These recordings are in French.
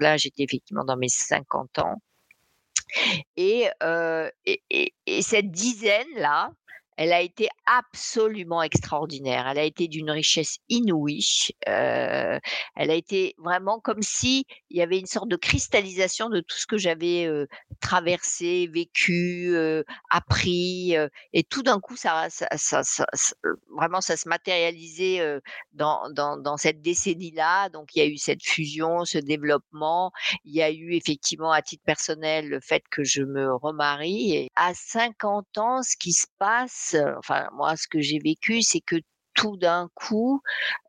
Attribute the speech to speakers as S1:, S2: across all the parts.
S1: Là, j'étais effectivement dans mes 50 ans. Et, et, et, et cette dizaine-là, elle a été absolument extraordinaire. Elle a été d'une richesse inouïe. Euh, elle a été vraiment comme si il y avait une sorte de cristallisation de tout ce que j'avais euh, traversé, vécu, euh, appris, euh, et tout d'un coup, ça, ça, ça, ça, vraiment, ça se matérialisait euh, dans, dans, dans cette décennie-là. Donc, il y a eu cette fusion, ce développement. Il y a eu effectivement, à titre personnel, le fait que je me remarie. Et à 50 ans, ce qui se passe enfin moi ce que j'ai vécu, c'est que tout d'un coup,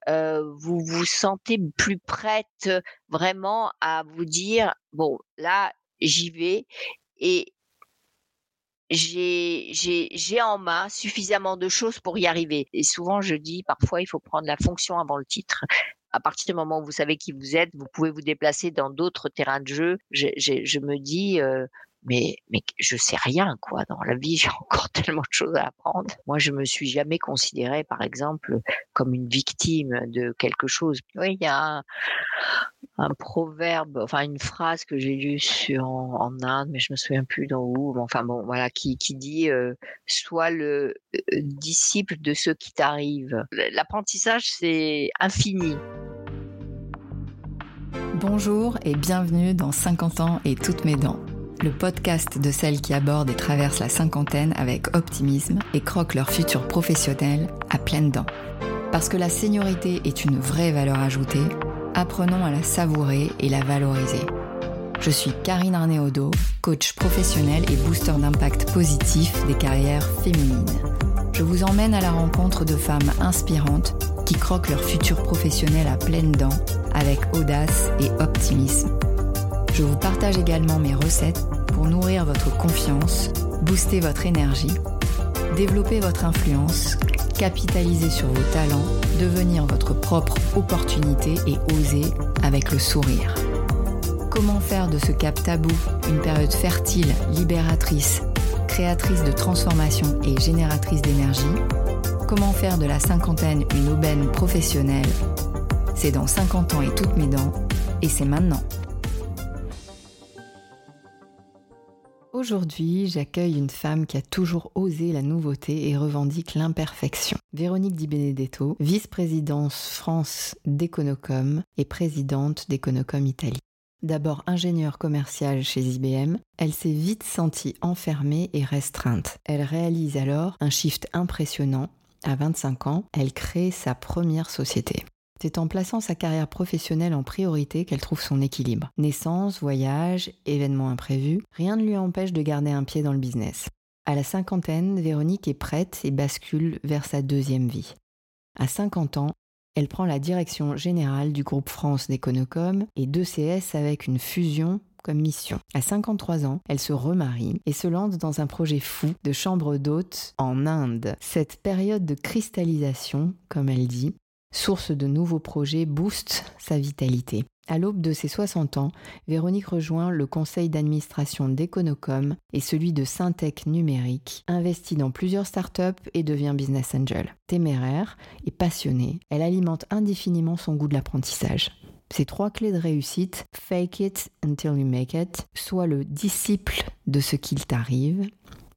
S1: vous vous sentez plus prête vraiment à vous dire bon là j'y vais et j'ai en main suffisamment de choses pour y arriver. Et souvent je dis parfois il faut prendre la fonction avant le titre. À partir du moment où vous savez qui vous êtes, vous pouvez vous déplacer dans d'autres terrains de jeu. Je, me dis, mais mais je sais rien quoi dans la vie j'ai encore tellement de choses à apprendre. Moi je me suis jamais considérée par exemple comme une victime de quelque chose. Oui il y a un, proverbe enfin une phrase que j'ai lue sur en, en, Inde mais je me souviens plus dans où enfin bon voilà qui qui dit euh, sois le euh, disciple de ce qui t'arrive l'apprentissage c'est infini.
S2: Bonjour et bienvenue dans 50 ans et toutes mes dents le podcast de celles qui abordent et traversent la cinquantaine avec optimisme et croquent leur futur professionnel à pleines dents. Parce que la seniorité est une vraie valeur ajoutée, apprenons à la savourer et la valoriser. Je suis Karine Arnéodo, coach professionnel et booster d'impact positif des carrières féminines. Je vous emmène à la rencontre de femmes inspirantes qui croquent leur futur professionnel à pleines dents avec audace et optimisme je vous partage également mes recettes pour nourrir votre confiance, booster votre énergie, développer votre influence, capitaliser sur vos talents, devenir votre propre opportunité et oser avec le sourire. Comment faire de ce cap tabou une période fertile, libératrice, créatrice de transformation et génératrice d'énergie? Comment faire de la cinquantaine une aubaine professionnelle? C'est dans 50 ans et toutes mes dents, et c'est maintenant. Aujourd'hui, j'accueille une femme qui a toujours osé la nouveauté et revendique l'imperfection. Véronique Di Benedetto, vice-présidence France d'Econocom et présidente d'Econocom Italie. D'abord ingénieure commerciale chez IBM, elle s'est vite sentie enfermée et restreinte. Elle réalise alors un shift impressionnant. À 25 ans, elle crée sa première société. C'est en plaçant sa carrière professionnelle en priorité qu'elle trouve son équilibre. Naissance, voyage, événements imprévus, rien ne lui empêche de garder un pied dans le business. À la cinquantaine, Véronique est prête et bascule vers sa deuxième vie. À 50 ans, elle prend la direction générale du groupe France d'Econocom et d'ECS avec une fusion comme mission. À 53 ans, elle se remarie et se lance dans un projet fou de chambre d'hôte en Inde. Cette période de cristallisation, comme elle dit, source de nouveaux projets, booste sa vitalité. À l'aube de ses 60 ans, Véronique rejoint le conseil d'administration d'Econocom et celui de Syntec Numérique, investit dans plusieurs startups et devient business angel. Téméraire et passionnée, elle alimente indéfiniment son goût de l'apprentissage. Ses trois clés de réussite, fake it until you make it, soit le disciple de ce qu'il t'arrive,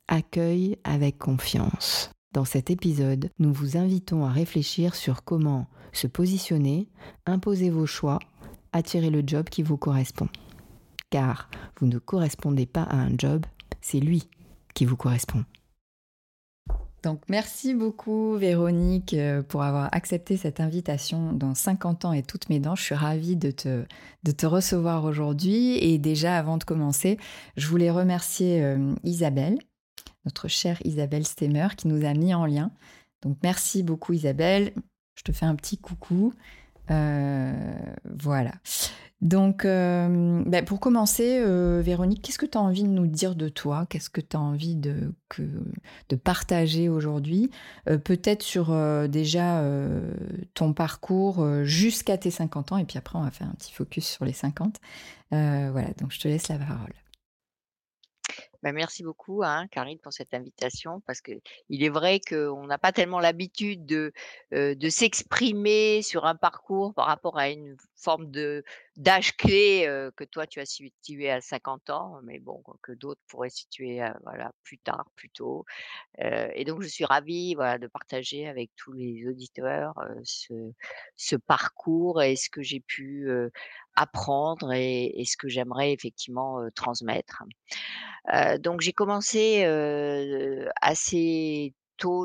S2: accueille avec confiance. Dans cet épisode, nous vous invitons à réfléchir sur comment se positionner, imposer vos choix, attirer le job qui vous correspond. Car vous ne correspondez pas à un job, c'est lui qui vous correspond. Donc merci beaucoup Véronique euh, pour avoir accepté cette invitation dans 50 ans et toutes mes dents. Je suis ravie de te, de te recevoir aujourd'hui. Et déjà avant de commencer, je voulais remercier euh, Isabelle notre chère Isabelle Stemmer qui nous a mis en lien. Donc merci beaucoup Isabelle. Je te fais un petit coucou. Euh, voilà. Donc, euh, ben pour commencer, euh, Véronique, qu'est-ce que tu as envie de nous dire de toi? Qu'est-ce que tu as envie de, partager aujourd'hui? Peut-être sur déjà ton parcours jusqu'à tes 50 ans, et puis après, on va faire un petit focus sur les 50. voilà, donc je te laisse la parole.
S1: Bah, merci beaucoup, hein, Karine, pour cette invitation, parce que il est vrai qu'on n'a pas tellement l'habitude de, euh, de s'exprimer sur un parcours par rapport à une forme de, d'âge clé, que toi tu as situé à 50 ans, mais bon, que d'autres pourraient situer, voilà, plus tard, plus tôt. Et donc je suis ravie, voilà, de partager avec tous les auditeurs, ce ce parcours et ce que j'ai pu, apprendre et ce que j'aimerais effectivement, transmettre. Donc j'ai commencé, assez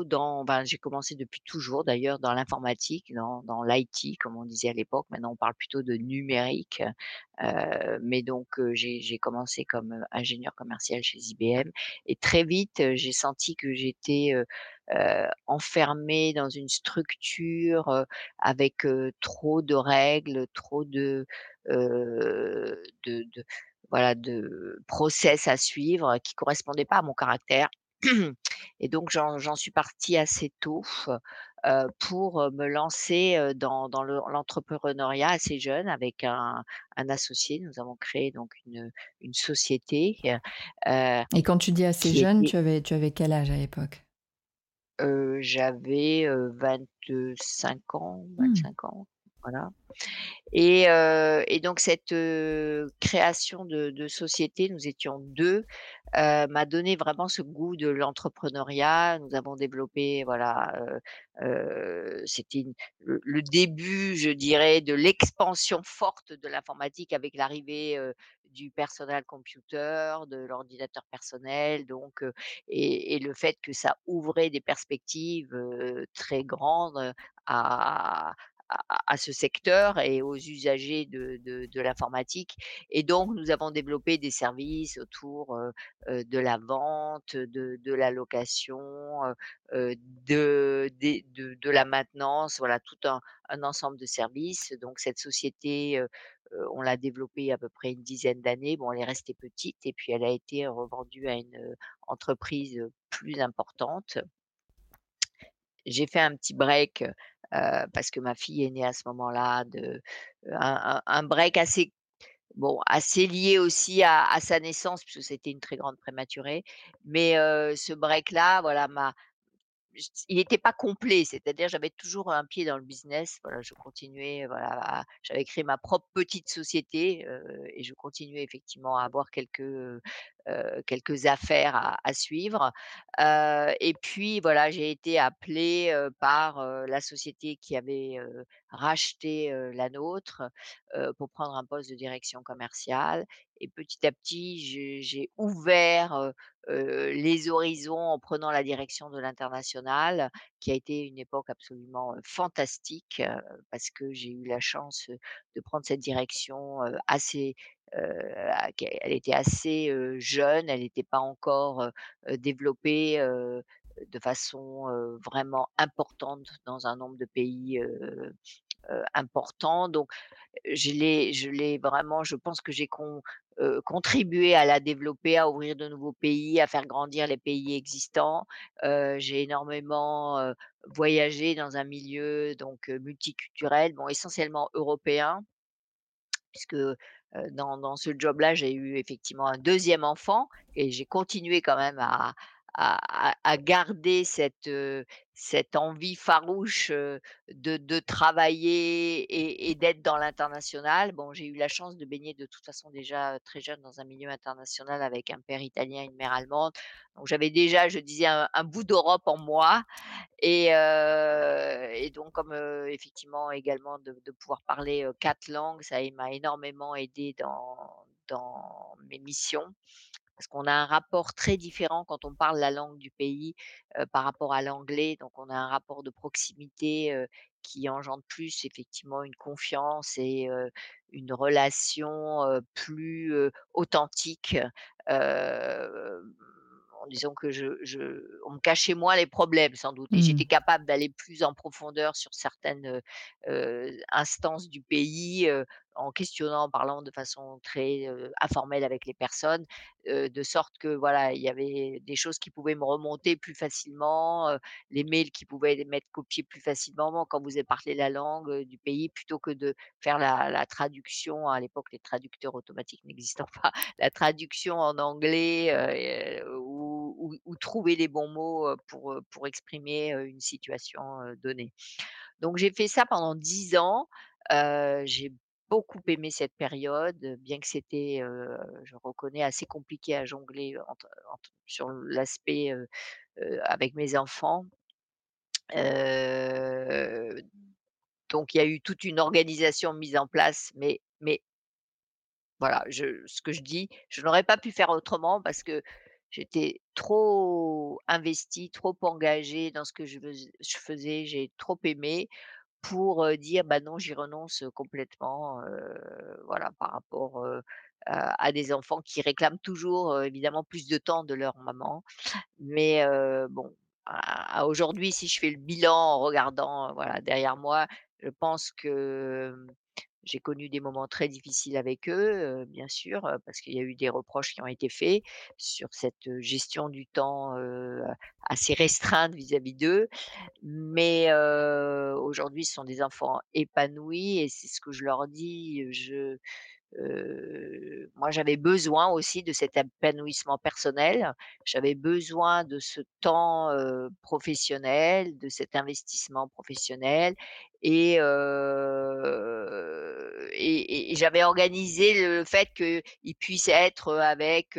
S1: dans ben, j'ai commencé depuis toujours d'ailleurs dans l'informatique, dans l'IT comme on disait à l'époque. Maintenant on parle plutôt de numérique. Heu, mais donc j'ai commencé comme, heu, ingénieure commerciale chez IBM et très vite, j'ai senti que j'étais, heu, enfermée dans une structure, avec, trop de règles, trop de, de voilà, de process à suivre qui correspondaient pas à mon caractère et donc j'en suis partie assez tôt, heu, pour, me lancer, dans dans le l'entrepreneuriat assez jeune avec un un associé. Nous avons créé donc une une société, heu,
S2: Et quand tu dis assez jeune,
S1: était
S2: tu avais tu avais quel âge à l'époque?
S1: heu, j'avais, heu, 25 ans,
S2: Mmh.
S1: 25 ans, voilà. Et heu et donc cette, heu, création de société, nous étions 2, heu, m'a donné vraiment ce goût de l'entrepreneuriat. Nous avons développé voilà, c'était le début, je dirais, de l'expansion forte de l'informatique avec l'arrivée, du personal computer, de l'ordinateur personnel donc et le fait que ça ouvrait des perspectives, très grandes, à à ce secteur et aux usagers de de de l'informatique et donc nous avons développé des services autour, heu heu, de la vente, de de la location, heu heu, de de la maintenance, voilà tout un un ensemble de services. Donc cette société, heu heu, on l'a développée à peu près une dizaine d'années. Bon, elle est restée petite et puis elle a été revendue à une, entreprise, plus importante. J'ai fait un petit break, parce que ma fille est née à ce moment-là un break assez bon, assez lié aussi à sa naissance puisque c'était une très grande prématurée. Mais ce break-là, voilà, il était pas complet, c'est-à-dire j'avais toujours un pied dans le business. Voilà, je continuais, voilà, j'avais créé ma propre petite société, et je continuais effectivement à avoir quelques, quelques affaires à suivre. Heu et puis voilà, j'ai été appelée, heu, par, la société qui avait, racheté, la nôtre, pour prendre un poste de direction commerciale et petit à petit, j'ai ouvert, les horizons en prenant la direction de l'international, qui a été une époque absolument, fantastique, parce que j'ai eu la chance, de prendre cette direction, assez, elle était assez, jeune, elle était pas encore, développée, de façon, vraiment importante dans un nombre de pays, important. Donc je l'ai vraiment je pense que j'ai contribué à la développer, à ouvrir de nouveaux pays, à faire grandir les pays existants. J'ai énormément, voyagé dans un milieu donc multiculturel, bon essentiellement européen puisque, dans dans ce job-là, j'ai eu effectivement un deuxième enfant et j'ai continué quand même à à garder cette, heu, cette envie farouche, heu, de de travailler et et d'être dans l'international. Bon, j'ai eu la chance de baigner de toute façon déjà, heu, très jeune dans un milieu international avec un père italien, une mère allemande. Donc j'avais déjà, je disais, un bout d'Europe en moi et et donc comme, effectivement également de pouvoir parler, 4 langues, ça m'a énormément aidée dans dans mes missions. Parce qu'on a un rapport très différent quand on parle la langue du pays, par rapport à l'anglais. Donc on a un rapport de proximité, qui engendre plus effectivement une confiance et une relation, plus, authentique. En disant que je je on me cachait moins les problèmes sans doute et
S2: Mmh.
S1: j'étais capable d'aller plus en profondeur sur certaines, instances du pays, en questionnant, en parlant de façon très, informelle avec les personnes, de sorte que voilà, il y avait des choses qui pouvaient me remonter plus facilement, les mails qui pouvaient m'être copiés plus facilement. Quand vous avez parlé la langue, du pays, plutôt que de faire la traduction, à l'époque, les traducteurs automatiques n'existant pas, la traduction en anglais, ou ou ou trouver les bons mots, pour, pour exprimer, une situation, donnée. Donc j'ai fait ça pendant 10 ans, j'ai beaucoup aimé cette période, bien que c'était, je reconnais assez compliqué à jongler sur l'aspect, avec mes enfants. Donc il y a eu toute une organisation mise en place, mais mais voilà, ce que je dis, je n'aurais pas pu faire autrement parce que j'étais trop investie, trop engagée dans ce que je faisais, j'ai trop aimé pour, dire: «Bah non, j'y renonce, complètement», voilà, par rapport, à des enfants qui réclament toujours, évidemment plus de temps de leur maman. Mais, bon, aujourd'hui, si je fais le bilan en regardant, voilà, derrière moi, je pense que, j'ai connu des moments très difficiles avec eux, bien sûr, parce qu'il y a eu des reproches qui ont été faits sur cette, gestion du temps, assez restreinte vis-à-vis d'eux. Mais, aujourd'hui, ce sont des enfants épanouis et c'est ce que je leur dis, Moi, j'avais besoin aussi de cet épanouissement personnel. J'avais besoin de ce temps, professionnel, de cet investissement professionnel et j'avais organisé le fait qu'ils puissent être, avec,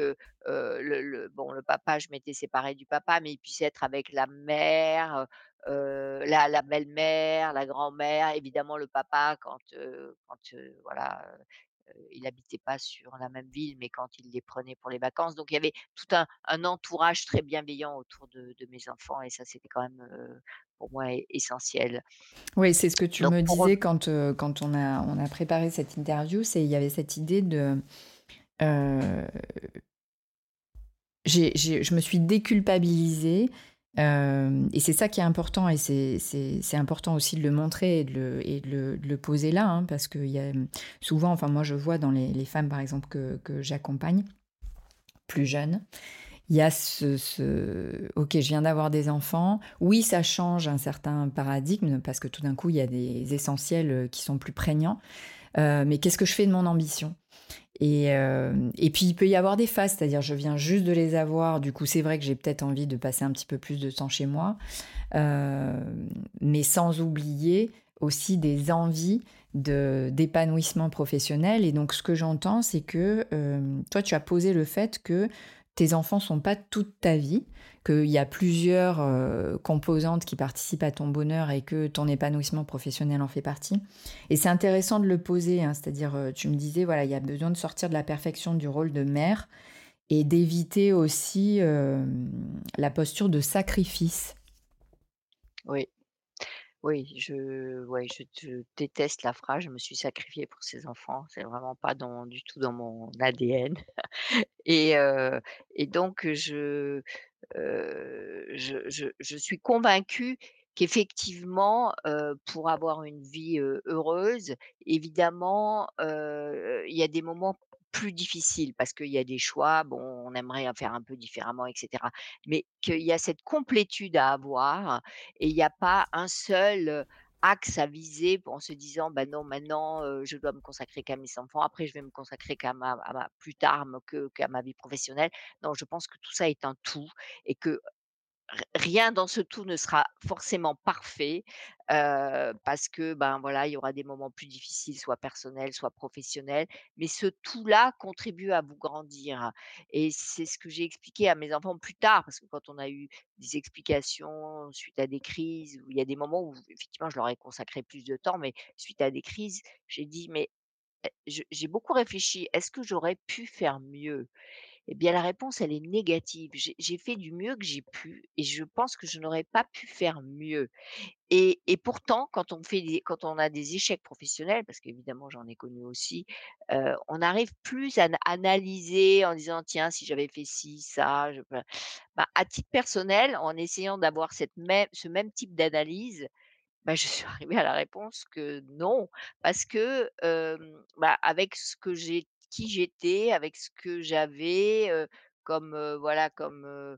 S1: le bon, le papa, je m'étais séparée du papa, mais ils puissent être avec la mère, la belle-mère, la grand-mère, évidemment le papa quand, quand, voilà, il habitait pas sur la même ville, mais quand il les prenait pour les vacances, donc il y avait tout un un entourage très bienveillant autour de de mes enfants et ça, c'était quand même, pour moi essentiel.
S2: Oui, c'est ce que tu
S1: Donc
S2: me disais quand, quand on a on a préparé cette interview, c'est il y avait cette idée de, j'ai j'ai je me suis déculpabilisée, hem et c'est ça qui est important et c'est important aussi de le montrer et de le et de le poser là, hein, parce qu'il y a, souvent enfin moi je vois dans les femmes par exemple que que j'accompagne, plus jeunes, il y a ce ce: «OK, je viens d'avoir des enfants». Oui, ça change un certain paradigme parce que tout d'un coup, il y a des essentiels, heu, qui sont plus prégnants, heu, mais qu'est-ce que je fais de mon ambition? Et hem et puis il peut y avoir des phases, c'est-à-dire je viens juste de les avoir, du coup, c'est vrai que j'ai peut-être envie de passer un petit peu plus de temps chez moi, hem, mais sans oublier aussi des envies de d'épanouissement professionnel. Et donc ce que j'entends, c'est que, toi, tu as posé le fait que tes enfants sont pas toute ta vie, qu'il y a plusieurs, heu, composantes qui participent à ton bonheur et que ton épanouissement professionnel en fait partie. Et c'est intéressant de le poser, hein, c'est-à-dire, heu, tu me disais, voilà, il y a besoin de sortir de la perfection du rôle de mère et d'éviter aussi, hem, la posture de sacrifice.
S1: oui, oui, je ouais, je déteste la phrase: «Je me suis sacrifiée pour ces enfants». C'est vraiment pas dans du tout dans mon ADN et heu et donc je Heu, je je je suis convaincue qu'effectivement, heu, pour avoir une vie, heu, heureuse, évidemment, il y a des moments plus difficiles parce qu'il y a des choix, bon, on aimerait faire un peu différemment et cetera. Mais qu'il y a cette complétude à avoir et il y a pas un seul, axe à viser en se disant: «Bah non, maintenant, je dois me consacrer qu'à mes enfants, après je vais me consacrer qu'à ma ma plus tard, qu'à ma vie professionnelle». Non, je pense que tout ça est un tout et que rien dans ce tout ne sera forcément parfait, parce que, ben, voilà, il y aura des moments plus difficiles, soit personnels, soit professionnels, mais ce tout-là contribue à vous grandir et c'est ce que j'ai expliqué à mes enfants plus tard, parce que quand on a eu des explications suite à des crises, où il y a des moments où effectivement je leur ai consacré plus de temps, mais suite à des crises, j'ai dit: «Mais, eh» j'ai beaucoup réfléchi, est-ce que j'aurais pu faire mieux? Eh bien, la réponse, elle est négative. J'ai fait du mieux que j'ai pu et je pense que je n'aurais pas pu faire mieux et pourtant, quand on fait quand on a des échecs professionnels, parce qu'évidemment j'en ai connu aussi, on arrive plus à analyser en disant: «Tiens, si j'avais fait ci, ça, je» bah, à titre personnel, en essayant d'avoir même ce même type d'analyse, bah, je suis arrivée à la réponse que non, parce que, bah, avec ce que j'ai qui j'étais, avec ce que j'avais, comme, voilà, comme,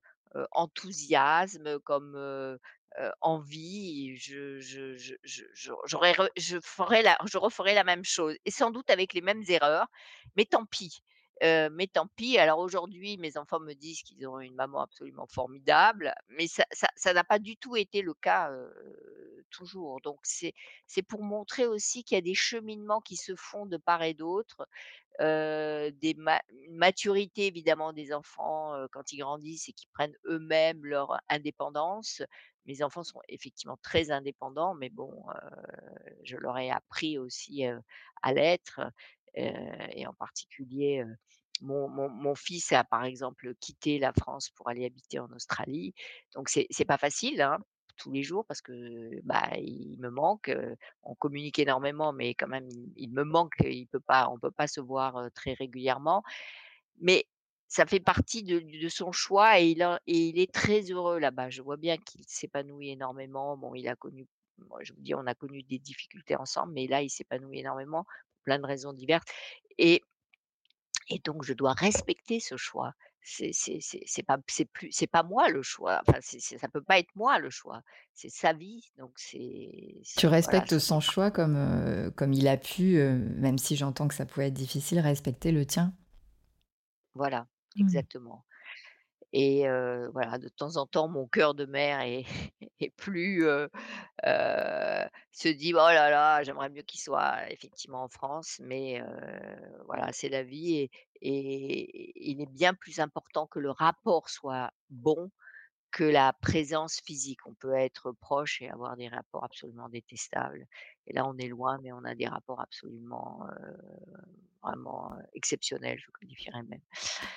S1: enthousiasme, comme, envie, je je je ferais la je referais la même chose et sans doute avec les mêmes erreurs, mais tant pis. Mais tant pis. Alors aujourd'hui, mes enfants me disent qu'ils ont une maman absolument formidable, mais ça ça ça n'a pas du tout été le cas, toujours. Donc c'est pour montrer aussi qu'il y a des cheminements qui se font de part et d'autre, heu, des ma maturité évidemment des enfants, quand ils grandissent et qu'ils prennent eux-mêmes leur indépendance. Mes enfants sont effectivement très indépendants, mais bon, je leur ai appris aussi, à l'être, heu et en particulier, heu, mon fils a par exemple quitté la France pour aller habiter en Australie. Donc c'est c'est pas facile, hein, tous les jours parce que, bah, il me manque, heu, on communique énormément, mais quand même il me manque, il peut pas on peut pas se voir, très régulièrement. Mais ça fait partie de son choix et il et il est très heureux là-bas. Je vois bien qu'il s'épanouit énormément. Bon, il a connu je vous dis, on a connu des difficultés ensemble, mais là, il s'épanouit énormément plein de raisons diverses et et donc je dois respecter ce choix. C'est pas c'est plus c'est pas moi le choix, enfin c'est ça peut pas être moi le choix. C'est sa vie, donc c'est
S2: Tu
S1: voilà,
S2: respectes son choix comme, comme il a pu, même si j'entends que ça pouvait être difficile, respecter le tien?
S1: voilà,
S2: Mmh.
S1: exactement. Et heu, voilà, de temps en temps, mon cœur de mère est plus, heu heu, se dit: «Oh là là, j'aimerais mieux qu'il soit effectivement en France», mais voilà, c'est la vie et il est bien plus important que le rapport soit bon que la présence physique. On peut être proche et avoir des rapports absolument détestables et là, on est loin, mais on a des rapports absolument, heu, vraiment, heu, exceptionnels, je qualifierais même.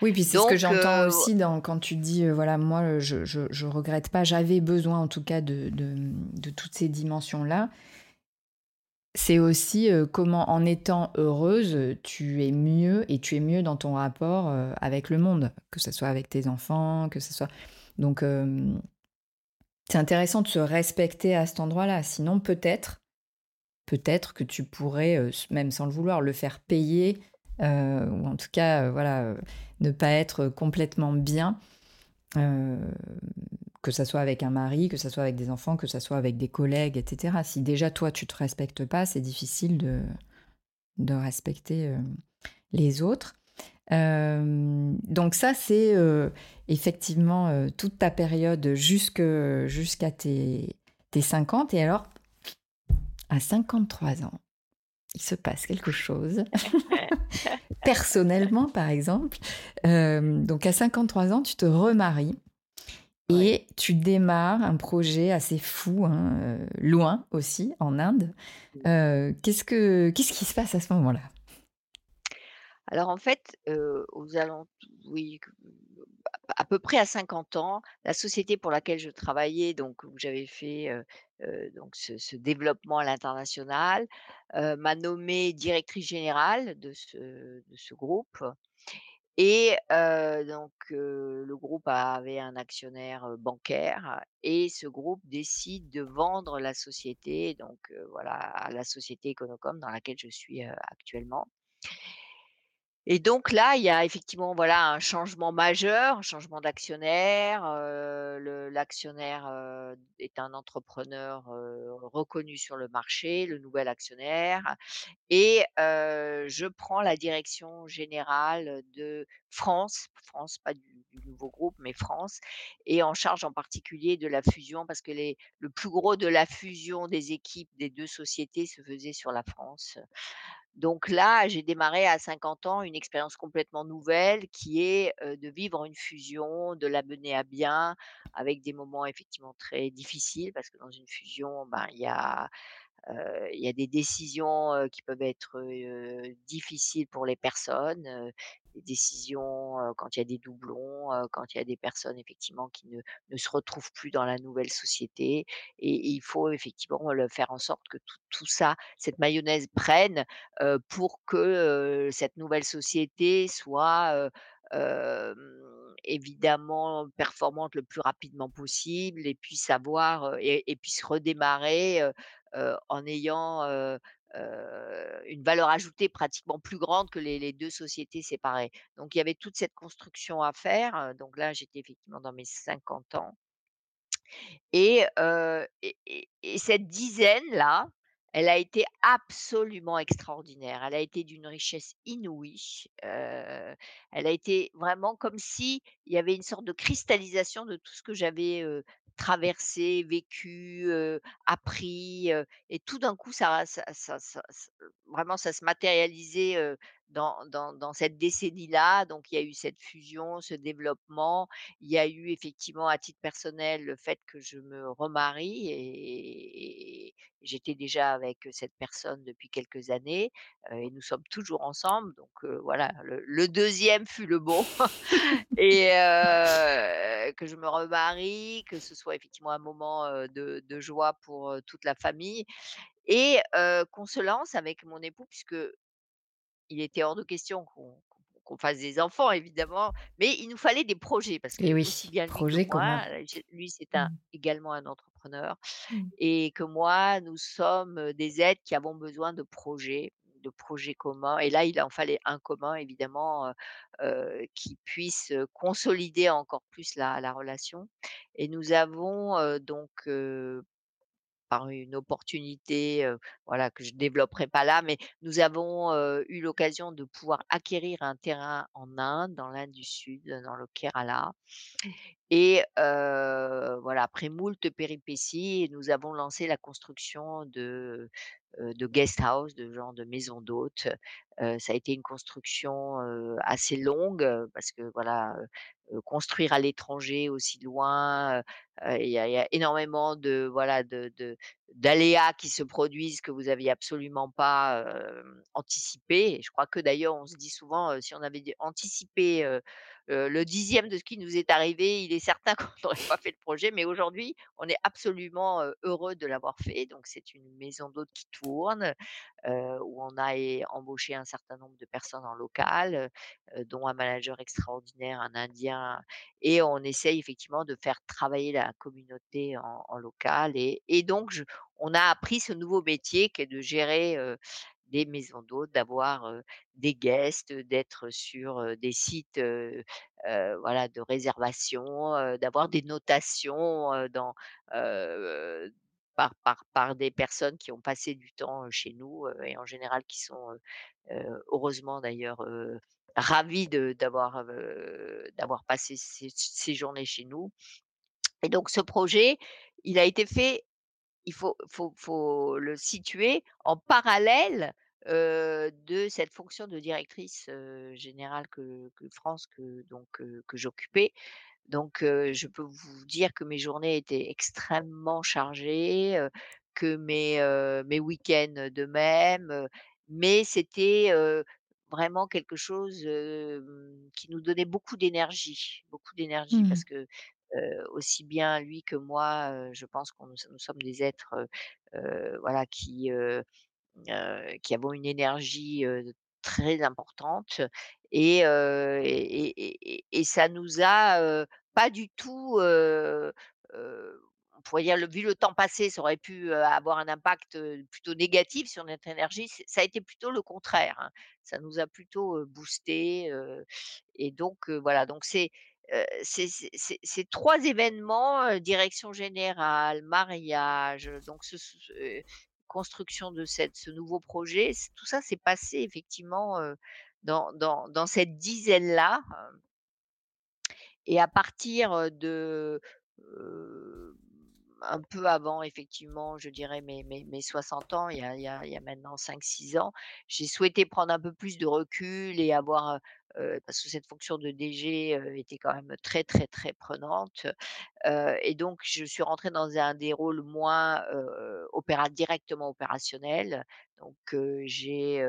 S2: Oui, puis c'est ce que j'entends
S1: heu
S2: aussi dans quand tu dis, voilà, moi, je je je regrette pas, j'avais besoin en tout cas de de, mmh, de toutes ces dimensions-là. C'est aussi, comment en étant heureuse, heu, tu es mieux et tu es mieux dans ton rapport, avec le monde, que ce soit avec tes enfants, que ce soit donc hem, c'est intéressant de se respecter à cet endroit-là. Sinon peut-être peut-être que tu pourrais, heu, s même sans le vouloir, le faire payer, heu, ou en tout cas, voilà, ne pas être complètement bien, que ça soit avec un mari, que ça soit avec des enfants, que ça soit avec des collègues et cetera. Si déjà toi tu te respectes pas, c'est difficile de de respecter, les autres. Hem, donc ça c'est, heu, effectivement, heu, toute ta période jusqu'à tes tes 50 et alors à 53 ans, il se passe quelque chose. Personnellement, par exemple, donc à 53 ans, tu te remaries
S1: ouais.
S2: et tu démarres un projet assez fou, hein, loin aussi, en Inde. Qu'est-ce que qu'est-ce qui se passe à ce moment-là?
S1: Alors en fait, à peu près à 50 ans, la société pour laquelle je travaillais, donc où j'avais fait, donc ce développement à l'international, m'a nommée directrice générale de ce de ce groupe et donc le groupe avait un actionnaire, bancaire et ce groupe décide de vendre la société, donc voilà, à la société Econocom dans laquelle je suis, actuellement. Et donc là, il y a effectivement, voilà, un changement majeur, un changement d'actionnaire, le l'actionnaire, heu, est un entrepreneur, heu, reconnu sur le marché, le nouvel actionnaire et heu, je prends la direction générale de France, France, pas du du nouveau groupe, mais France et en charge en particulier de la fusion parce que les le plus gros de la fusion des équipes des 2 sociétés se faisait sur la France. Donc là, j'ai démarré à 50 ans une expérience complètement nouvelle qui est, de vivre une fusion, de la mener à bien avec des moments effectivement très difficiles parce que dans une fusion, ben, il y a y a des décisions, qui peuvent être, difficiles pour les personnes, des décisions, quand il y a des doublons, quand il y a des personnes effectivement qui ne se retrouvent plus dans la nouvelle société et il faut effectivement le faire en sorte que tout ça, cette mayonnaise prenne, pour que, cette nouvelle société soit, évidemment performante le plus rapidement possible et puisse avoir, heu et et redémarrer, en ayant, une valeur ajoutée pratiquement plus grande que les 2 sociétés séparées. Donc il y avait toute cette construction à faire, heu, donc là, j'étais effectivement dans mes 50 ans et et cette dizaine-là, elle a été absolument extraordinaire. Elle a été d'une richesse inouïe. Elle a été vraiment comme s'il y avait une sorte de cristallisation de tout ce que j'avais, traversé, vécu, appris, et tout d'un coup ça vraiment ça se matérialisait, dans dans dans cette décennie-là. Donc il y a eu cette fusion, ce développement. Il y a eu effectivement à titre personnel le fait que je me remarie et j'étais déjà avec cette personne depuis quelques années, heu et nous sommes toujours ensemble donc heu, voilà, le le 2e fut le bon et heu, que je me remarie, que ce soit effectivement un moment, de de joie pour, toute la famille et heu, qu'on se lance avec mon époux puisque il était hors de question qu'on fasse des enfants évidemment, mais il nous fallait des projets parce
S2: Et
S1: que
S2: oui,
S1: aussi bien lui que moi, lui c'est un
S2: Mmh.
S1: également un entrepreneur
S2: Mmh.
S1: et que moi, nous sommes, des êtres qui avons besoin de projets, de projets communs et là, il en fallait un commun évidemment, qui puisse, consolider encore plus la la relation et nous avons, donc par une opportunité, voilà que je développerai pas là, mais nous avons, eu l'occasion de pouvoir acquérir un terrain en Inde, dans l'Inde du Sud, dans le Kerala et heu, voilà, après moult péripéties, nous avons lancé la construction de, de guest house, de genre de maisons d'hôtes. Heu, ça a été une construction, heu, assez longue, parce que voilà, construire à l'étranger aussi loin, il y a énormément de voilà, de d'aléas qui se produisent que vous aviez absolument pas, et je crois que d'ailleurs on se dit souvent, si on avait dû le 10e de ce qui nous est arrivé, il est certain qu'on n'aurait pas fait le projet, mais aujourd'hui, on est absolument, heu, heureux de l'avoir fait. Donc c'est une maison d'hôtes qui tourne, où on a embauché un certain nombre de personnes en local, dont un manager extraordinaire, un Indien et on essaye effectivement de faire travailler la communauté en local et donc on a appris ce nouveau métier qui est de gérer, des maisons d'hôtes, d'avoir, des guests, d'être sur, des sites, voilà, de réservation, d'avoir des notations, dans, par par par des personnes qui ont passé du temps, chez nous, et en général qui sont, heu heu, heureusement d'ailleurs, ravis d'avoir passé ces ces journées chez nous. Et donc ce projet, il a été fait il faut faut faut le situer en parallèle, heu, de cette fonction de directrice, heu, générale que que France que donc heu, que j'occupais. Donc je peux vous dire que mes journées étaient extrêmement chargées, que mes, mes week-ends de même, mais c'était, vraiment quelque chose, qui nous donnait beaucoup d'énergie, beaucoup d'énergie
S2: Mmh.
S1: parce que, aussi bien lui que moi, je pense qu'on nous nous sommes des êtres, voilà qui, qui avons une énergie, très importante et ça nous a, pas du tout, on pourrait dire vu le temps passé, ça aurait pu, avoir un impact, plutôt négatif sur notre énergie. Ça a été plutôt le contraire, hein. Ça nous a plutôt, heu et donc voilà, donc c'est, c'est ces 3 événements, direction générale, mariage, donc ce construction de cette ce nouveau projet, tout ça s'est passé effectivement, dans dans cette dizaine-là, et à partir, de, un peu avant effectivement, je dirais mes mes mes 60 ans, il y a il y a maintenant 5-6 ans, j'ai souhaité prendre un peu plus de recul et avoir, parce que cette fonction de DG, heu, était quand même très, très, très prenante, heu et donc je suis rentrée dans un des rôles moins, opéra directement opérationnels. Donc j'ai,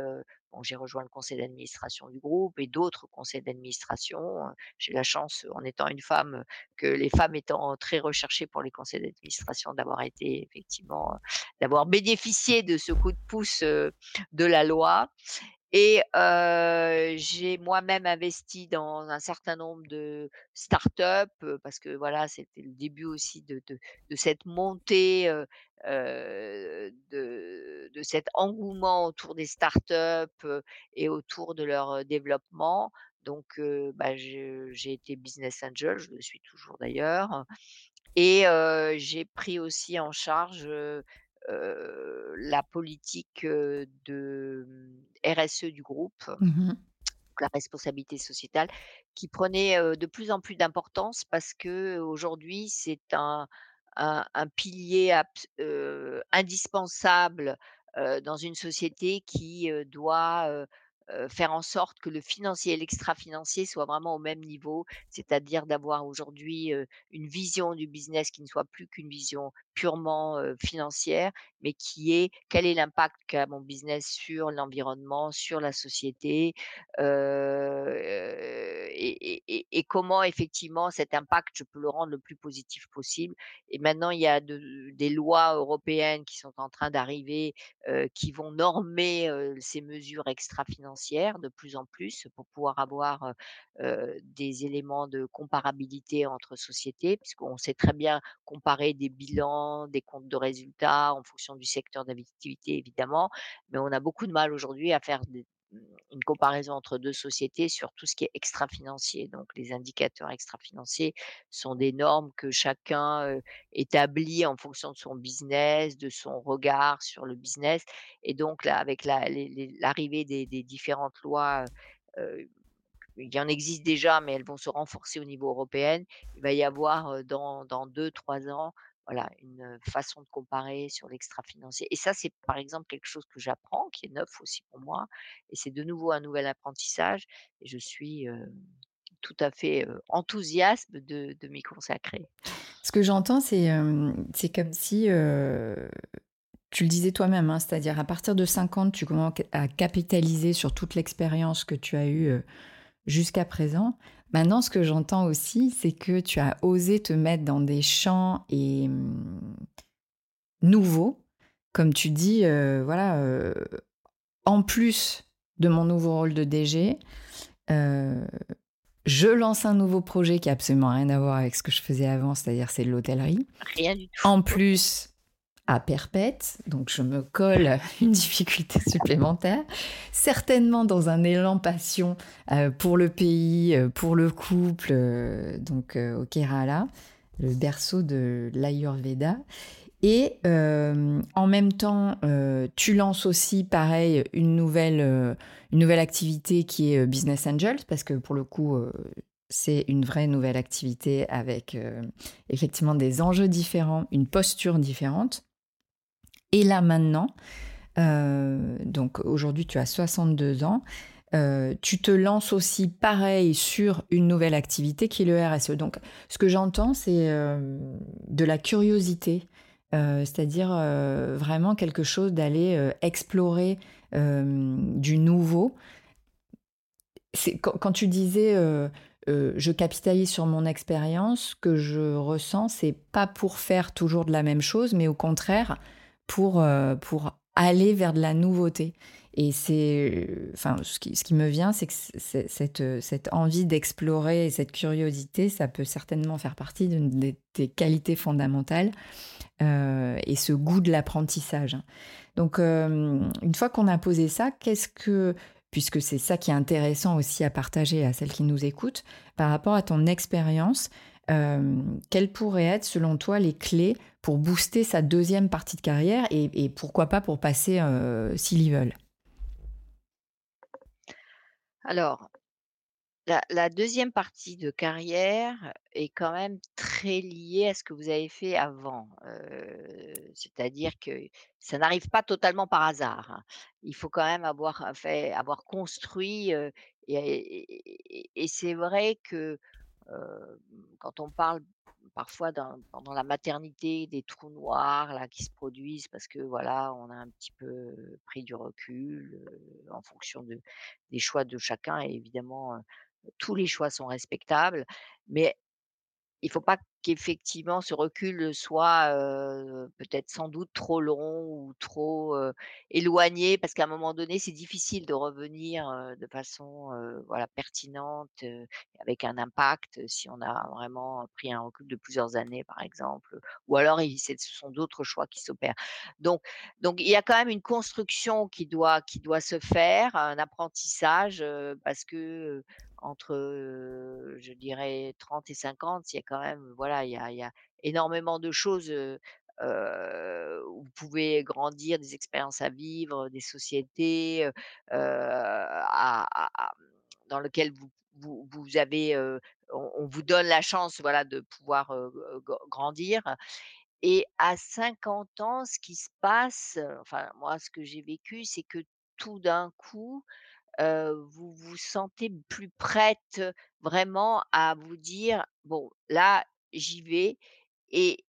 S1: j'ai rejoint le conseil d'administration du groupe et d'autres conseils d'administration, j'ai la chance, en étant une femme, que les femmes étant très recherchées pour les conseils d'administration, d'avoir été effectivement, d'avoir bénéficié de ce coup de pouce, de la loi et j'ai moi-même investi dans un certain nombre de start-up, heu, parce que voilà, c'était le début aussi de cette montée, de de cet engouement autour des start-up, heu et autour de leur, développement. Donc bah, j'ai été business angel, je le suis toujours d'ailleurs et j'ai pris aussi en charge, la politique, de, mmh, RSE du groupe,
S2: Mmh
S1: la responsabilité sociétale, qui prenait, de plus en plus d'importance parce qu'aujourd'hui c'est un un un pilier indispensable, dans une société qui, doit, faire en sorte que le financier et l'extra-financier soient vraiment au même niveau. C'est-à-dire d'avoir aujourd'hui, une vision du business qui ne soit plus qu'une vision purement, financière, mais qui est: quel est l'impact qu'a mon business sur l'environnement, sur la société? Et comment effectivement cet impact je peux le rendre le plus positif possible? Et maintenant, il y a de des lois européennes qui sont en train d'arriver, qui vont normer, ces mesures extra-financières de plus en plus pour pouvoir avoir, des éléments de comparabilité entre sociétés. Puisqu'on sait très bien comparer des bilans, des comptes de résultats en fonction du secteur d'activité évidemment, mais on a beaucoup de mal aujourd'hui à faire mmh, une comparaison entre 2 sociétés sur tout ce qui est extra-financier. Donc les indicateurs extra-financiers sont des normes que chacun, établit en fonction de son business, de son regard sur le business et donc avec l'arrivée des différentes lois, heu il y en existe déjà, mais elles vont se renforcer au niveau européen. Il va y avoir, dans dans 2-3 ans, voilà, une, façon de comparer sur l'extra-financier et ça, c'est par exemple quelque chose que j'apprends, qui est neuf aussi pour moi et c'est de nouveau un nouvel apprentissage et je suis, tout à fait, enthousiaste de de m'y consacrer.
S2: Ce que j'entends, c'est, comme si, tu le disais toi-même, hein, c'est-à-dire à partir de 50, tu commences à capitaliser sur toute l'expérience que tu as eue, jusqu'à présent. Maintenant, ce que j'entends aussi, c'est que tu as osé te mettre dans des champs et mmh, nouveaux. Comme tu dis, heu, voilà, heu, en plus de mon nouveau rôle de DG, heu, je lance un nouveau projet qui a absolument rien à voir avec ce que je faisais avant, c'est-à-dire c'est l'hôtellerie.
S1: Rien du tout.
S2: En plus, à perpète, donc je me colle une difficulté supplémentaire. Certainement dans un élan passion euh, pour le pays, euh, pour le couple, euh, donc au Kerala, le berceau de l'Ayurveda. Et en même temps, tu lances aussi, pareil, une nouvelle, une nouvelle activité qui est Business Angels, parce que pour le coup, c'est une vraie nouvelle activité avec effectivement des enjeux différents, une posture différente. Et là maintenant, euh, donc aujourd'hui tu as 62 ans, euh, tu te lances aussi pareil sur une nouvelle activité qui est le RSE. Donc ce que j'entends, c'est euh, de la curiosité, c'est-à-dire vraiment quelque chose d'aller explorer du nouveau. Quand, tu disais je capitalise sur mon expérience, ce que je ressens, c'est pas pour faire toujours de la même chose, mais au contraire pour, euh, pour aller vers de la nouveauté. Et c'est, euh, enfin, ce qui, ce qui me vient, c'est que cette, euh, cette envie d'explorer et cette curiosité, ça peut certainement faire partie d'une des, des qualités fondamentales et ce goût de l'apprentissage. Donc, une fois qu'on a posé ça, qu'est-ce que, puisque c'est ça qui est intéressant aussi à partager à celles qui nous écoutent, par rapport à ton expérience, quelles pourraient être, selon toi, les clés pour booster sa deuxième partie de carrière et, pourquoi pas pour passer euh, C-level
S1: Alors La 2 partie de carrière est quand même très liée à ce que vous avez fait avant, heu, c'est-à-dire que ça n'arrive pas totalement par hasard, hein. Il faut quand même avoir fait avoir construit, heu et c'est vrai que, heu, quand on parle parfois dans pendant la maternité des trous noirs là qui se produisent parce que voilà, on a un petit peu pris du recul, en fonction de des choix de chacun et évidemment, tous les choix sont respectables, mais il faut pas qu'effectivement ce recul soit, peut-être sans doute trop long ou trop, éloigné parce qu'à un moment donné, c'est difficile de revenir, de façon, voilà pertinente, avec un impact, si on a vraiment pris un recul de plusieurs années par exemple, ou alors ce sont d'autres choix qui s'opèrent. Donc donc il y a quand même une construction qui doit qui doit se faire, un apprentissage, parce que, entre, je dirais 30 et 50, il y a quand même, voilà, il y a il y a énormément de choses, où vous pouvez grandir, des expériences à vivre, des sociétés, dans lequel vous vous vous avez, on on vous donne la chance, voilà, de pouvoir, grandir. Et à 50 ans, ce qui se passe, enfin moi ce que j'ai vécu, c'est que tout d'un coup, vous vous sentez plus prête, vraiment à vous dire: «Bon là, j'y vais et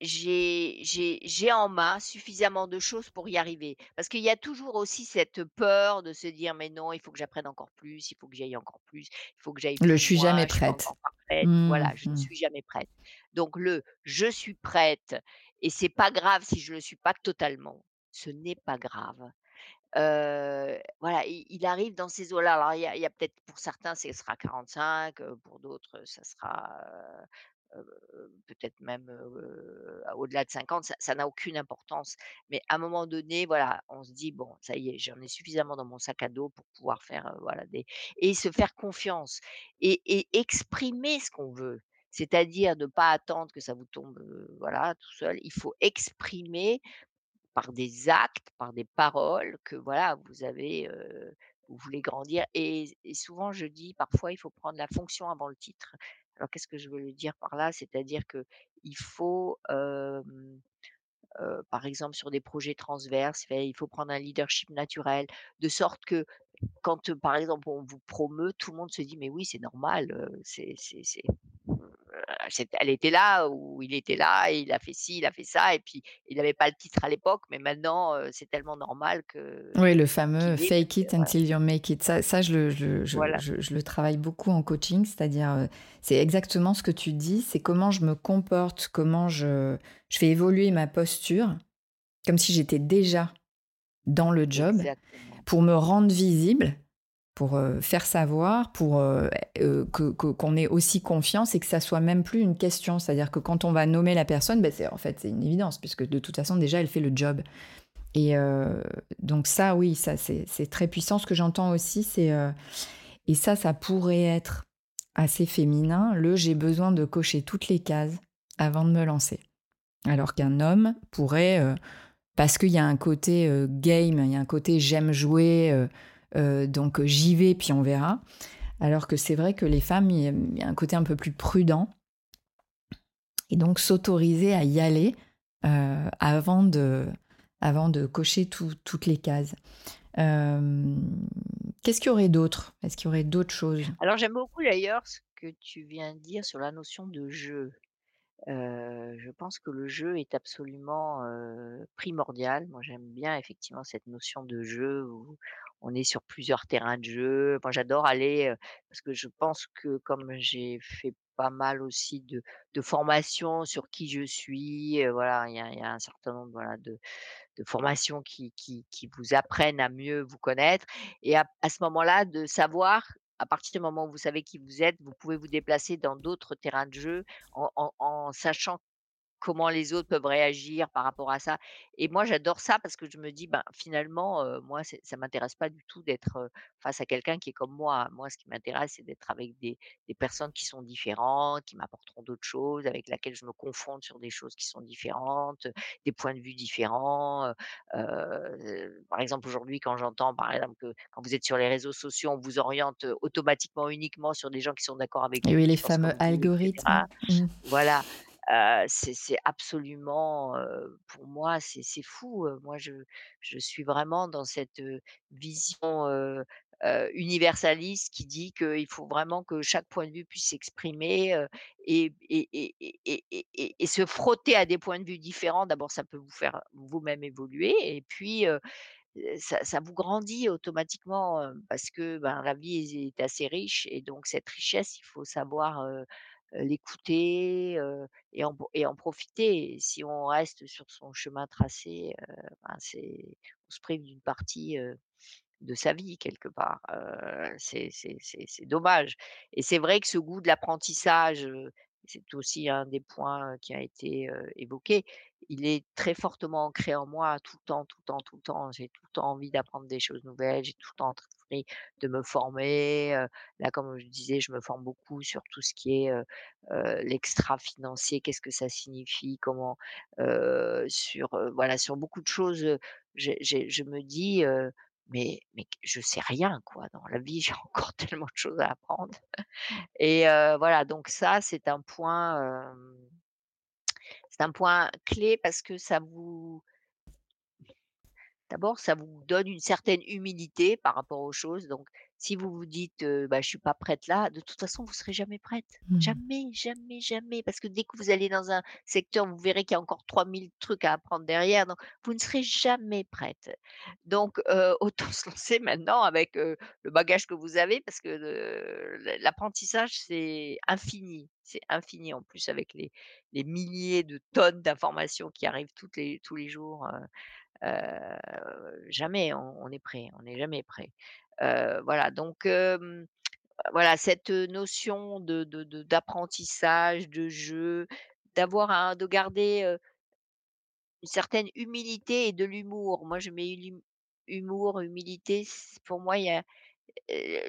S1: j'ai j'ai j'ai en main suffisamment de choses pour y arriver». Parce qu'il y a toujours aussi cette peur de se dire: «Mais non, il faut que j'apprenne encore plus, il faut que j'aille encore plus, il faut que j'aille
S2: Le «je
S1: plus
S2: suis
S1: loin,
S2: jamais
S1: je suis pas
S2: prête».
S1: encore parfaite».
S2: Mmh
S1: Voilà, je ne
S2: mh.
S1: suis jamais prête. Donc le «je suis prête et c'est pas grave si je le suis pas totalement», ce n'est pas grave. Voilà, il arrive dans ces eaux-là. Alors il y a peut-être pour certains, ce sera 45, heu, pour d'autres, ça sera, peut-être même, au-delà de 50, ça n'a aucune importance. Mais à un moment donné, voilà, on se dit: «Bon, ça y est, j'en ai suffisamment dans mon sac à dos pour pouvoir faire, voilà, des» et se faire confiance et et exprimer ce qu'on veut. C'est-à-dire de pas attendre que ça vous tombe, voilà, tout seul. Il faut exprimer par des actes, par des paroles que voilà, vous avez, vous voulez grandir et souvent je dis parfois il faut prendre la fonction avant le titre. Alors qu'est-ce que je veux dire par là? C'est-à-dire qu'il faut, hem, heu, par exemple sur des projets transverses, il faut prendre un leadership naturel, de sorte que quand, par exemple on vous promeut, tout le monde se dit: «Mais oui, c'est normal, c'est c'est c'est, heu, c'est elle était là ou il était là et il a fait ci, il a fait ça et puis il avait pas le titre à l'époque, mais maintenant, c'est tellement normal que
S2: Oui, le fameux «fake
S1: que»
S2: it
S1: voilà.
S2: until you make it». Ça ça je le je je
S1: Voilà.
S2: je le travaille beaucoup en coaching, c'est-à-dire, c'est exactement ce que tu dis, c'est comment je me comporte, comment je je fais évoluer ma posture, comme si j'étais déjà dans le job,
S1: Exactement.
S2: pour me rendre visible, pour, heu, faire savoir, pour, heu heu, que qu'on ait aussi confiance et que ça soit même plus une question. C'est-à-dire que quand on va nommer la personne, bah, c'est en fait, c'est une évidence puisque de toute façon déjà elle fait le job et donc ça oui, ça c'est très puissant. Ce que j'entends aussi c'est, et ça, ça pourrait être assez féminin, le: «J'ai besoin de cocher toutes les cases avant de me lancer». Alors qu'un homme pourrait, parce qu'il y a un côté, game, il y a un côté «j'aime jouer, heu, donc j'y vais puis on verra». Alors que c'est vrai que les femmes, il y a un côté un peu plus prudent et donc s'autoriser à y aller, heu, avant de avant de cocher tout toutes les cases. Qu'est-ce qu'il y aurait d'autre? Est-ce qu'il y aurait d'autres choses?
S1: Alors j'aime beaucoup d'ailleurs ce que tu viens de dire sur la notion de jeu. Je pense que le jeu est absolument, primordial. Moi, j'aime bien effectivement cette notion de jeu on est sur plusieurs terrains de jeu. Moi, j'adore aller, parce que je pense que comme j'ai fait pas mal aussi de de formations sur qui je suis, voilà, il y a un certain nombre, de de formations qui qui qui vous apprennent à mieux vous connaître et à à ce moment-là, de savoir, à partir du moment où vous savez qui vous êtes, vous pouvez vous déplacer dans d'autres terrains de jeu en en sachant comment les autres peuvent réagir par rapport à ça et moi j'adore ça parce que je me dis: «Ben, finalement, moi ça m'intéresse pas du tout d'être, face à quelqu'un qui est comme moi. Moi ce qui m'intéresse, c'est d'être avec des des personnes qui sont différentes, qui m'apporteront d'autres choses, avec laquelle je me confronte sur des choses qui sont différentes, des points de vue différents», par exemple aujourd'hui quand j'entends par exemple que quand vous êtes sur les réseaux sociaux, on vous oriente, automatiquement uniquement sur des gens qui sont d'accord avec
S2: Et
S1: vous,
S2: oui, les fameux
S1: et
S2: algorithmes. Mmh.
S1: Voilà, euh, c'est absolument, euh, pour moi, c'est fou. Euh, moi, je, suis vraiment dans cette vision universaliste qui dit qu'il faut vraiment que chaque point de vue puisse s'exprimer et, se frotter à des points de vue différents. D'abord, ça peut vous faire vous-même évoluer et puis. Ça, vous grandit automatiquement parce que ben, la vie est assez riche et donc cette richesse, il faut savoir l'écouter, heu et en et en profiter. Et si on reste sur son chemin tracé, heu, ben, c'est on se prive d'une partie, de sa vie quelque part, heu, c'est c'est c'est c'est dommage. Et c'est vrai que ce goût de l'apprentissage, c'est aussi un des points, qui a été, évoqué. Il est très fortement ancré en moi tout le temps, tout le temps, tout le temps. J'ai tout le temps envie d'apprendre des choses nouvelles, j'ai tout le temps envie de me former, là, comme je disais, je me forme beaucoup sur tout ce qui est, l'extra-financier, qu'est-ce que ça signifie? Comment, sur, voilà, sur beaucoup de choses, je me dis, «Mais mais je sais rien quoi, dans la vie, j'ai encore tellement de choses à apprendre». Et voilà, donc ça, c'est un point, c'est un point clé parce que ça vous D'abord, ça vous donne une certaine humilité par rapport aux choses. Donc, si vous vous dites, heu: «Bah, je suis pas prête là», de toute façon, vous serez jamais prête.
S2: Mmh.
S1: Jamais, jamais, jamais. Parce que dès que vous allez dans un secteur, vous verrez qu'il y a encore 3000 trucs à apprendre derrière, donc vous ne serez jamais prête. Donc, autant se lancer maintenant avec, le bagage que vous avez parce que l'apprentissage, c'est infini. C'est infini en plus avec les les milliers de tonnes d'informations qui arrivent toutes les tous les jours, Heu, jamais on on est prêt, on n'est jamais prêt. Heu, voilà donc voilà cette, notion de d'apprentissage, de jeu, d'avoir un de garder, une certaine humilité et de l'humour. Moi je mets humour, humilité, pour moi il y a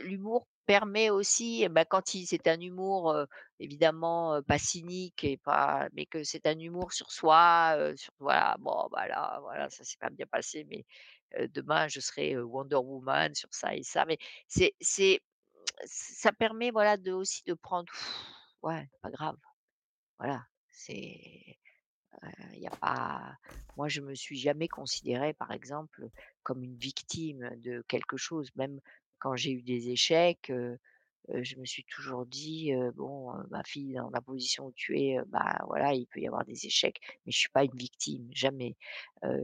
S1: l'humour permet aussi, bah, quand c'est un humour, évidemment, pas cynique et pas mais que c'est un humour sur soi, sur voilà, bon, bah, là, voilà, ça s'est pas bien passé, mais demain je serai, Wonder Woman sur ça et ça. Mais c'est c'est ça permet, voilà, de aussi de prendre: «Ouais, pas grave», voilà, c'est il y a pas moi, je me suis jamais considérée, par exemple, comme une victime de quelque chose. Même quand j'ai eu des échecs, je me suis toujours dit, «Bon, ma fille, dans la position où tu es, bah, voilà, il peut y avoir des échecs, mais je suis pas une victime, jamais».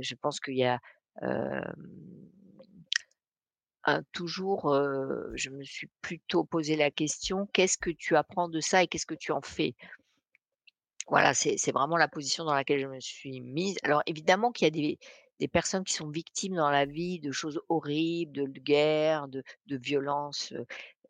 S1: Je pense qu'il y a, un toujours, je me suis plutôt posé la question: «Qu'est-ce que tu apprends de ça et qu'est-ce que tu en fais?» Voilà, c'est vraiment la position dans laquelle je me suis mise. Alors évidemment qu'il y a des des personnes qui sont victimes dans la vie de choses horribles, de de guerre, de de violences,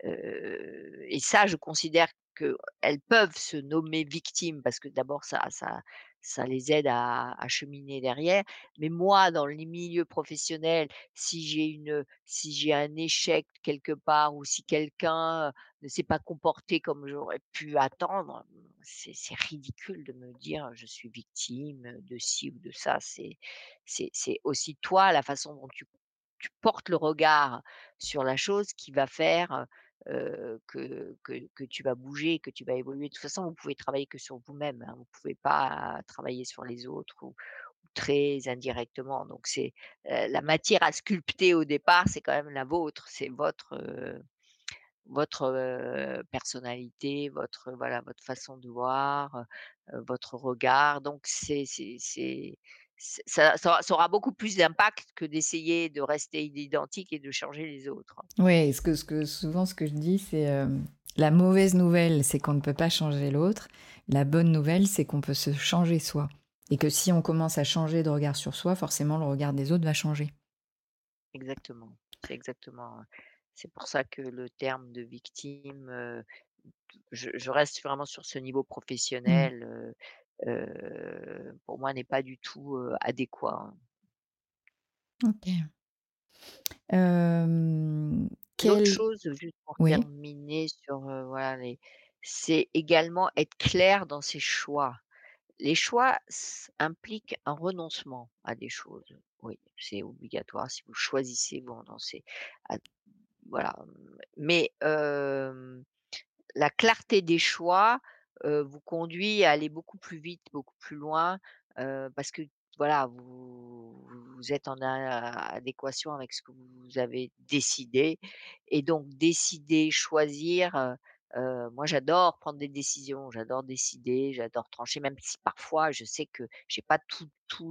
S1: et ça, je considère qu'elles peuvent se nommer victimes parce que d'abord ça ça ça les aide à cheminer derrière. Mais moi, dans les milieux professionnels, si j'ai une, si j'ai un échec quelque part ou si quelqu'un, ne s'est pas comporté comme j'aurais pu attendre, c'est ridicule de me dire: «Je suis victime, de ci ou de ça». C'est c'est aussi toi, la façon dont tu tu portes le regard sur la chose qui va faire, heu, que que tu vas bouger, que tu vas évoluer. De toute façon, vous pouvez travailler que sur vous-même, hein. Vous pouvez pas travailler sur les autres ou très indirectement. Donc c'est, heu, la matière à sculpter au départ, c'est quand même la vôtre, c'est votre, heu votre, personnalité, votre, voilà, votre façon de voir, votre regard. Donc c'est ça ça aura ça aura beaucoup plus d'impact que d'essayer de rester identique et de changer les autres.
S2: Ouais, ce que ce que souvent ce que je dis, c'est, la mauvaise nouvelle, c'est qu'on ne peut pas changer l'autre. La bonne nouvelle, c'est qu'on peut se changer soi et que si on commence à changer de regard sur soi, forcément le regard des autres va changer.
S1: Exactement, c'est exactement, c'est pour ça que le terme de victime, je je reste vraiment sur ce niveau
S2: Mmh.
S1: professionnel, pour moi n'est pas du tout, adéquat, hein.
S2: OK. Hem,
S1: L'autre
S2: quel
S1: chose, juste pour
S2: oui?
S1: terminer sur, voilà les c'est également être clair dans ses choix. Les choix impliquent un renoncement à des choses. Oui, c'est obligatoire si vous choisissez, vous renoncez à voilà, mais la clarté des choix, vous conduit à aller beaucoup plus vite, beaucoup plus loin, parce que voilà, vous êtes en adéquation avec ce que vous avez décidé et donc décider, choisir, moi j'adore prendre des décisions, j'adore décider, j'adore trancher, même si parfois je sais que j'ai pas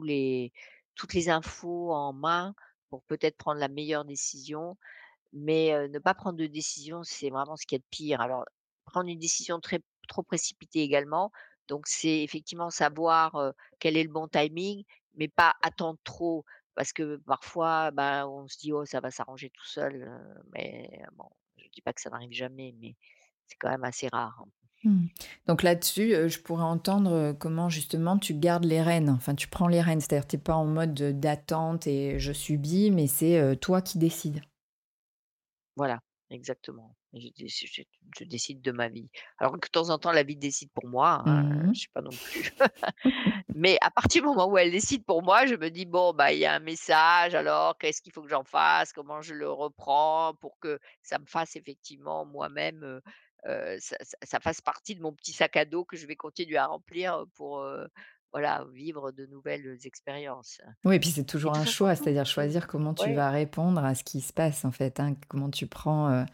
S1: les toutes les infos en main pour peut-être prendre la meilleure décision. Mais ne pas prendre de décision, c'est vraiment ce qu'il y a de pire. Alors, prendre une décision très trop précipitée également, donc c'est effectivement savoir, quel est le bon timing, mais pas attendre trop parce que parfois, ben, on se dit: «Oh, ça va s'arranger tout seul», mais bon, je dis pas que ça n'arrive jamais, mais c'est quand même assez rare.
S2: Mmh. Donc là-dessus, je pourrais entendre, comment justement tu gardes les rênes, enfin tu prends les rênes. C'est-à-dire tu es pas en mode d'attente et je subis, mais c'est, toi qui décides.
S1: Voilà, exactement. Je dé je je je décide de ma vie. Alors que de temps en temps la vie décide pour moi, hein, heu,
S2: Mmh
S1: je suis pas non plus mais à partir du moment où elle décide pour moi, je me dis: «Bon, bah, il y a un message, alors qu'est-ce qu'il faut que j'en fasse? Comment je le reprends?» pour que ça me fasse effectivement moi-même, heu heu, ça ça ça fasse partie de mon petit sac à dos que je vais continuer à remplir, pour, voilà, vivre de nouvelles expériences.
S2: Oui et puis c'est toujours un choix, c'est-à-dire choisir comment tu
S1: ouais.
S2: vas répondre à ce qui se passe en fait, hein. Comment tu prends,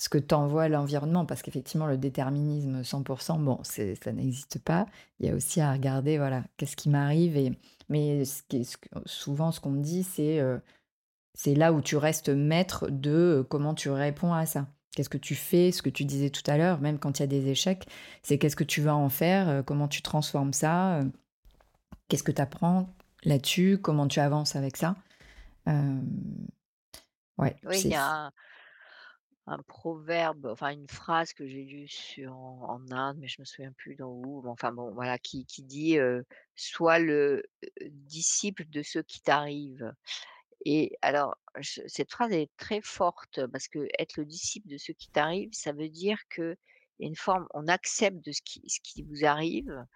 S2: ce que t'envoie l'environnement parce qu'effectivement le déterminisme 100 bon, c'est ça n'existe pas. Il y a aussi à regarder, voilà, qu'est-ce qui m'arrive et mais ce qui est ce que souvent ce qu'on me dit c'est, heu, c'est là où tu restes maître de, heu, comment tu réponds à ça. Qu'est-ce que tu fais? Ce que tu disais tout à l'heure, même quand il y a des échecs, c'est qu'est-ce que tu vas en faire? Heu, comment tu transformes ça? Qu'est-ce que tu apprends là-dessus? Comment tu avances avec ça? Ouais,
S1: Oui, il y a un proverbe, enfin une phrase que j'ai lue sur en Inde, mais je me souviens plus dans où, enfin bon, voilà, qui qui dit, heu: «Sois le, disciple de ceux qui t'arrivent» et alors cette phrase est très forte parce que être le disciple de ceux qui t'arrivent, ça veut dire a une forme on accepte de ce qui ce qui vous arrive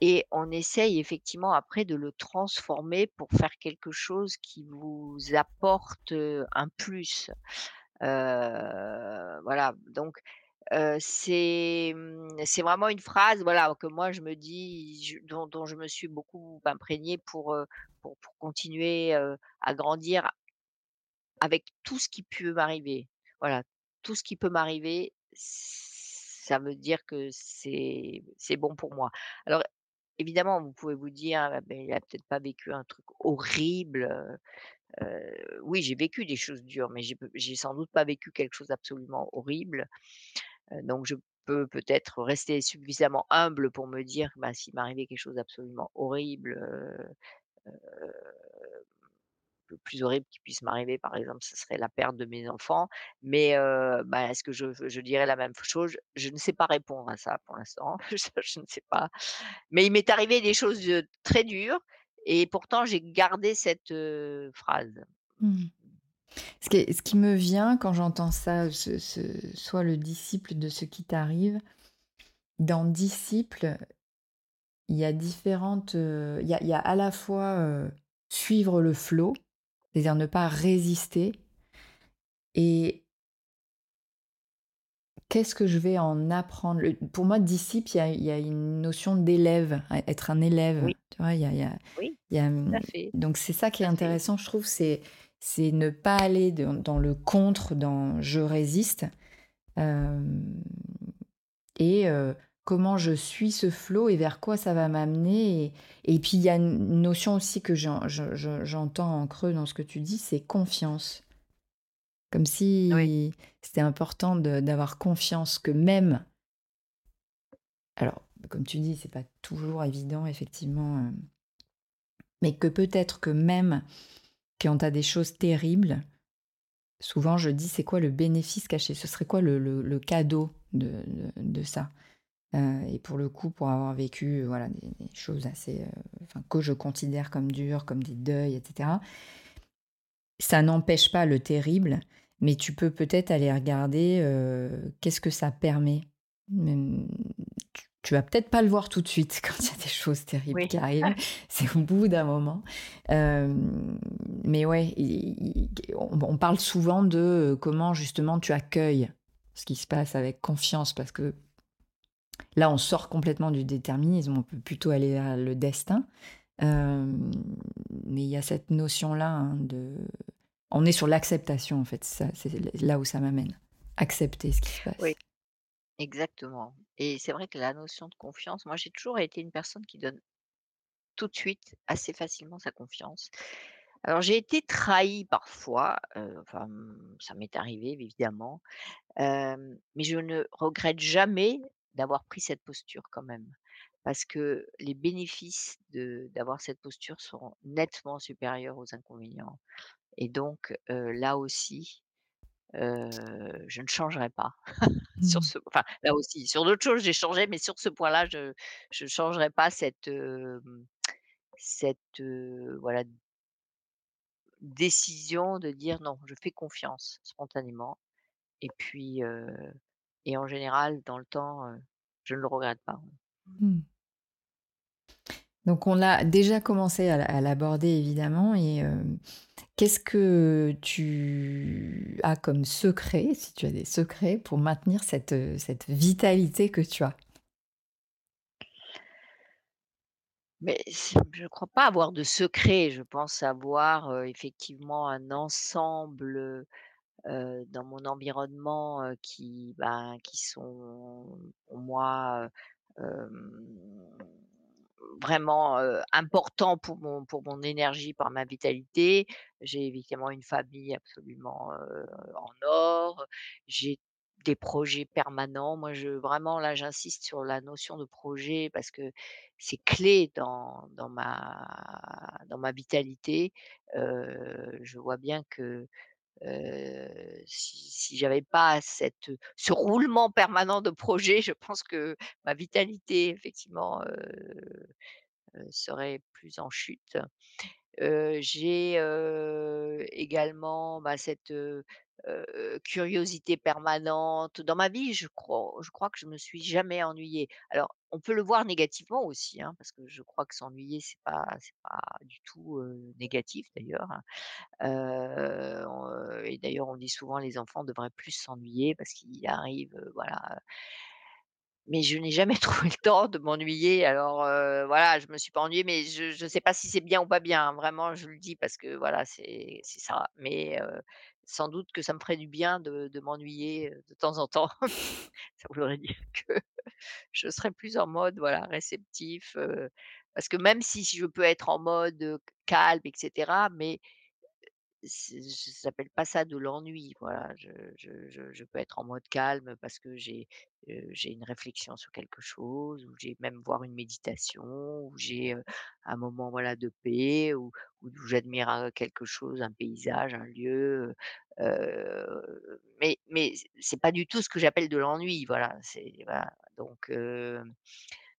S1: et on essaye effectivement après de le transformer pour faire quelque chose qui vous apporte, un plus. Heu, voilà, donc mmh, c'est vraiment une phrase, voilà, que moi je me dis, dont je me suis beaucoup imprégnée pour, pour continuer, à grandir avec tout ce qui peut m'arriver. Voilà, tout ce qui peut m'arriver, ça veut dire que c'est bon pour moi. Alors évidemment, vous pouvez vous dire: «Ah beh, il a peut-être pas vécu un truc horrible», oui, j'ai vécu des choses dures, mais j'ai sans doute pas vécu quelque chose d'absolument horrible, donc je peux peut-être rester suffisamment humble pour me dire: «Bah, s'il m'arrivait quelque chose d'absolument horrible, le plus horrible qui puisse m'arriver, par exemple, ce serait la perte de mes enfants», mais bah, est-ce que je dirais la même chose? Je ne sais pas répondre à ça pour l'instant, je ne sais pas, mais il m'est arrivé des choses, très dures et pourtant j'ai gardé cette, phrase.
S2: mmh. Ce qui me vient quand j'entends ça, ce «Sois le disciple de ce qui t'arrive», dans disciple, il y a différentes, il y a à la fois, suivre le flot, c'est-à-dire ne pas résister et Qu'est-ce que je vais en apprendre? Pour moi, disciple, il y a il y a une notion d'élève, être un élève,
S1: Oui,
S2: tu vois? Y a y a
S1: oui,
S2: y
S1: fait,
S2: donc c'est ça qui est
S1: fait.
S2: intéressant, je trouve, c'est c'est ne pas aller dans dans le contre, dans je résiste, hem et heu, comment je suis ce flot et vers quoi ça va m'amener et et puis il y a une notion aussi que j'en je je j'entends en creux dans ce que tu dis, c'est confiance. Comme
S1: Oui,
S2: si c'était important d'avoir confiance que même alors, comme tu dis, c'est pas toujours évident effectivement, heu, mais que peut-être que même quand tu as des choses terribles, souvent je dis: «C'est quoi le bénéfice caché?» ce serait quoi le le le cadeau de de de ça? Heu et pour le coup, pour avoir vécu, voilà, des des choses assez, que je considère comme dures, comme des deuils et cetera, ça n'empêche pas le terrible, mais tu peux peut-être aller regarder, qu'est-ce que ça permet? Même tu tu vas peut-être pas le voir tout de suite quand il y a des choses terribles
S1: oui,
S2: qui arrivent, c'est au bout d'un moment. Mais ouais, on on parle souvent de, comment justement tu accueilles ce qui se passe avec confiance parce que là, on sort complètement du déterminisme, on peut plutôt aller vers le destin. Mais il y a cette notion-là, hein, de on est sur l'acceptation en fait, c'est là où ça m'amène. Accepter ce qui se
S1: oui,
S2: passe.
S1: exactement et c'est vrai que la notion de confiance, moi j'ai toujours été une personne qui donne tout de suite, assez facilement sa confiance. Alors j'ai été trahie parfois, mmh, ça m'est arrivé évidemment, hem, mais je ne regrette jamais d'avoir pris cette posture quand même. Parce que les bénéfices d'avoir cette posture sont nettement supérieurs aux inconvénients et donc heu, là aussi, heu, je ne changerai pas sur
S2: Mmh.
S1: ce enfin, là aussi, sur d'autres choses, j'ai changé, mais sur ce point-là, je je changerai pas cette, hem, cette, heu, voilà décision de dire: «Non, je fais confiance», spontanément et puis, heu et en général, dans le temps, heu, je ne le regrette pas.
S2: Mmh. Donc on a déjà commencé à l'aborder évidemment et hem, qu'est-ce que tu as comme secret, si tu as des secrets, pour maintenir cette, heu, cette vitalité que tu as?
S1: Mais je crois pas avoir de secret. Je pense avoir, heu, effectivement un ensemble, dans mon environnement, qui, ben, qui sont pour moi, vraiment, heu, importants pour mon pour mon énergie, par ma vitalité. J'ai évidemment une famille absolument, en or. J'ai des projets permanents. Moi, je vraiment là, j'insiste sur la notion de projet parce que c'est clé dans dans ma dans ma vitalité. Je vois bien que, si si j'avais pas cette ce roulement permanent de projets, je pense que ma vitalité effectivement, serait plus en chute. J'ai, également, bah, cette, curiosité permanente. Dans ma vie, je crois je crois que je me suis jamais ennuyée. Alors, on peut le voir négativement aussi, hein, parce que je crois que s'ennuyer, c'est pas c'est pas du tout, négatif d'ailleurs, hein. Et d'ailleurs, on dit souvent: «Les enfants devraient plus s'ennuyer» parce qu'ils arrivent, voilà, mais je n'ai jamais trouvé le temps de m'ennuyer. Alors, voilà, je me suis pas ennuyée, mais je je sais pas si c'est bien ou pas bien, hein. Vraiment, je le dis parce que voilà, c'est c'est ça. Mais, sans doute que ça me ferait du bien de m'ennuyer, de temps en temps. Ça voudrait dire que je serais plus en mode, voilà, réceptif, parce que même si je peux être en mode, calme et cetera, mais c'est j j'appelle pas ça de l'ennui, voilà. Je je je je peux être en mode calme parce que j'ai, une réflexion sur quelque chose ou j'ai même voire une méditation ou j'ai, un moment, voilà, de paix ou j'admire, quelque chose, un paysage, un lieu, mais mais c c'est pas du tout ce que j'appelle de l'ennui, voilà. Donc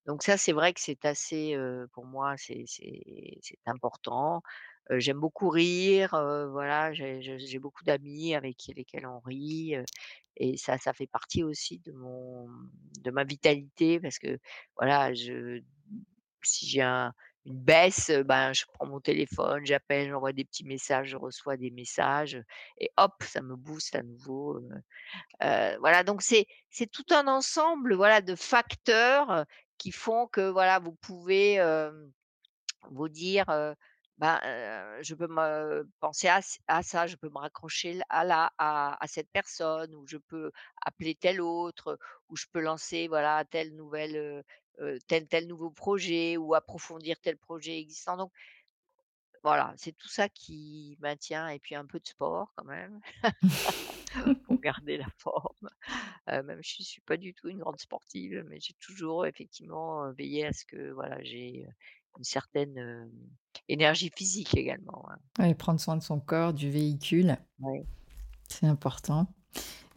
S1: donc ça, c'est vrai que c'est assez, pour moi, c'est c'est important. J'aime beaucoup rire, voilà, j'ai beaucoup d'amis avec lesquels on rit, et ça ça fait partie aussi de mon de ma vitalité parce que, voilà, si j'ai un une baisse, ben, je prends mon téléphone, j'appelle, j'envoie des petits messages, je reçois des messages, et hop, ça me booste à nouveau, voilà, donc c'est c'est tout un ensemble, voilà, de facteurs, qui font que, voilà, vous pouvez, vous dire, ben, heu, je peux me penser à ça, je peux me raccrocher à là, à à cette personne ou je peux appeler tel autre, ou je peux lancer, voilà, telle nouvelle, heu heu, tel tel nouveau projet ou approfondir tel projet existant, donc voilà, c'est tout ça qui maintient et puis un peu de sport quand même pour garder la forme. Heu, même si je suis pas du tout une grande sportive, mais j'ai toujours effectivement, veillé à ce que, voilà, j'ai, heu, une certaine, énergie physique également, hein.
S2: Ouais, prendre soin de son corps, du véhicule,
S1: Ouais.
S2: c'est important.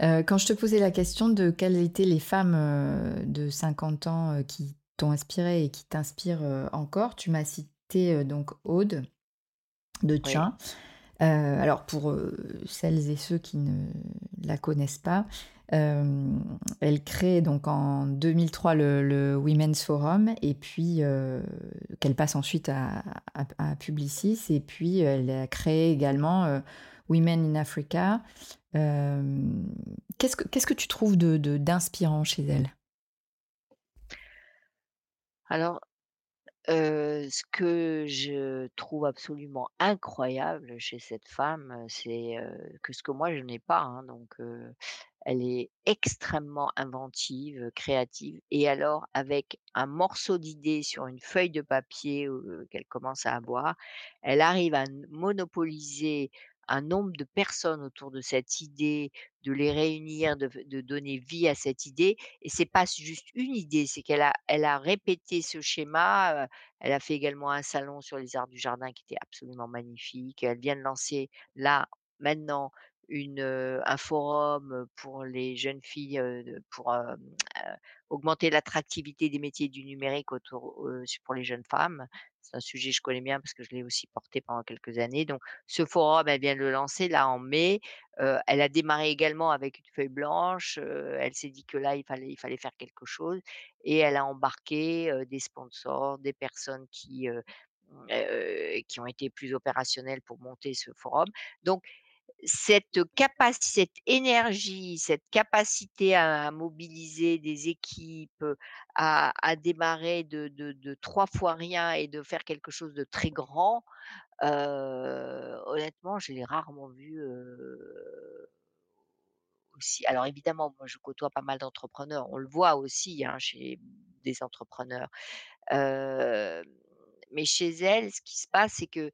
S2: Quand je te posais la question de quelles étaient les femmes, de 50 ans, qui t'ont inspirée et qui t'inspirent, encore, tu m'as cité, donc Aude de
S1: Oui.
S2: Heu, alors pour, heu, celles et ceux qui ne la connaissent pas, hem, elle crée donc en 2003 le Women's Forum et puis, qu'elle passe ensuite à Publicis et puis elle a créé également, Women in Africa. Qu'est-ce que qu'est-ce que tu trouves de d'inspirant chez elle?
S1: Alors, ce que je trouve absolument incroyable chez cette femme, c'est, que ce que moi je n'ai pas, hein, donc elle est extrêmement inventive, créative et alors avec un morceau d'idée sur une feuille de papier, qu'elle commence à avoir, elle arrive à monopoliser un nombre de personnes autour de cette idée, de les réunir, de donner vie à cette idée et c'est pas juste une idée, c'est qu'elle a répété ce schéma, elle a fait également un salon sur les arts du jardin qui était absolument magnifique. Elle vient de lancer là, maintenant un forum, pour les jeunes filles, pour, augmenter l'attractivité des métiers du numérique autour, su pour les jeunes femmes. C'est un sujet que je connais bien parce que je l'ai aussi porté pendant quelques années. Donc ce forum, elle vient de le lancer là en mai. Elle a démarré également avec une feuille blanche, elle s'est dit que là, il fallait il fallait faire quelque chose et elle a embarqué, des sponsors, des personnes qui, heu, qui ont été plus opérationnelles pour monter ce forum. Donc cette capaci cette énergie, cette capacité à mobiliser des équipes, à démarrer de 3 fois rien et de faire quelque chose de très grand, honnêtement, je l'ai rarement vu, aussi alors évidemment, moi je côtoie pas mal d'entrepreneurs, on le voit aussi, hein, chez des entrepreneurs. Mais chez elle, ce qui se passe, c'est que,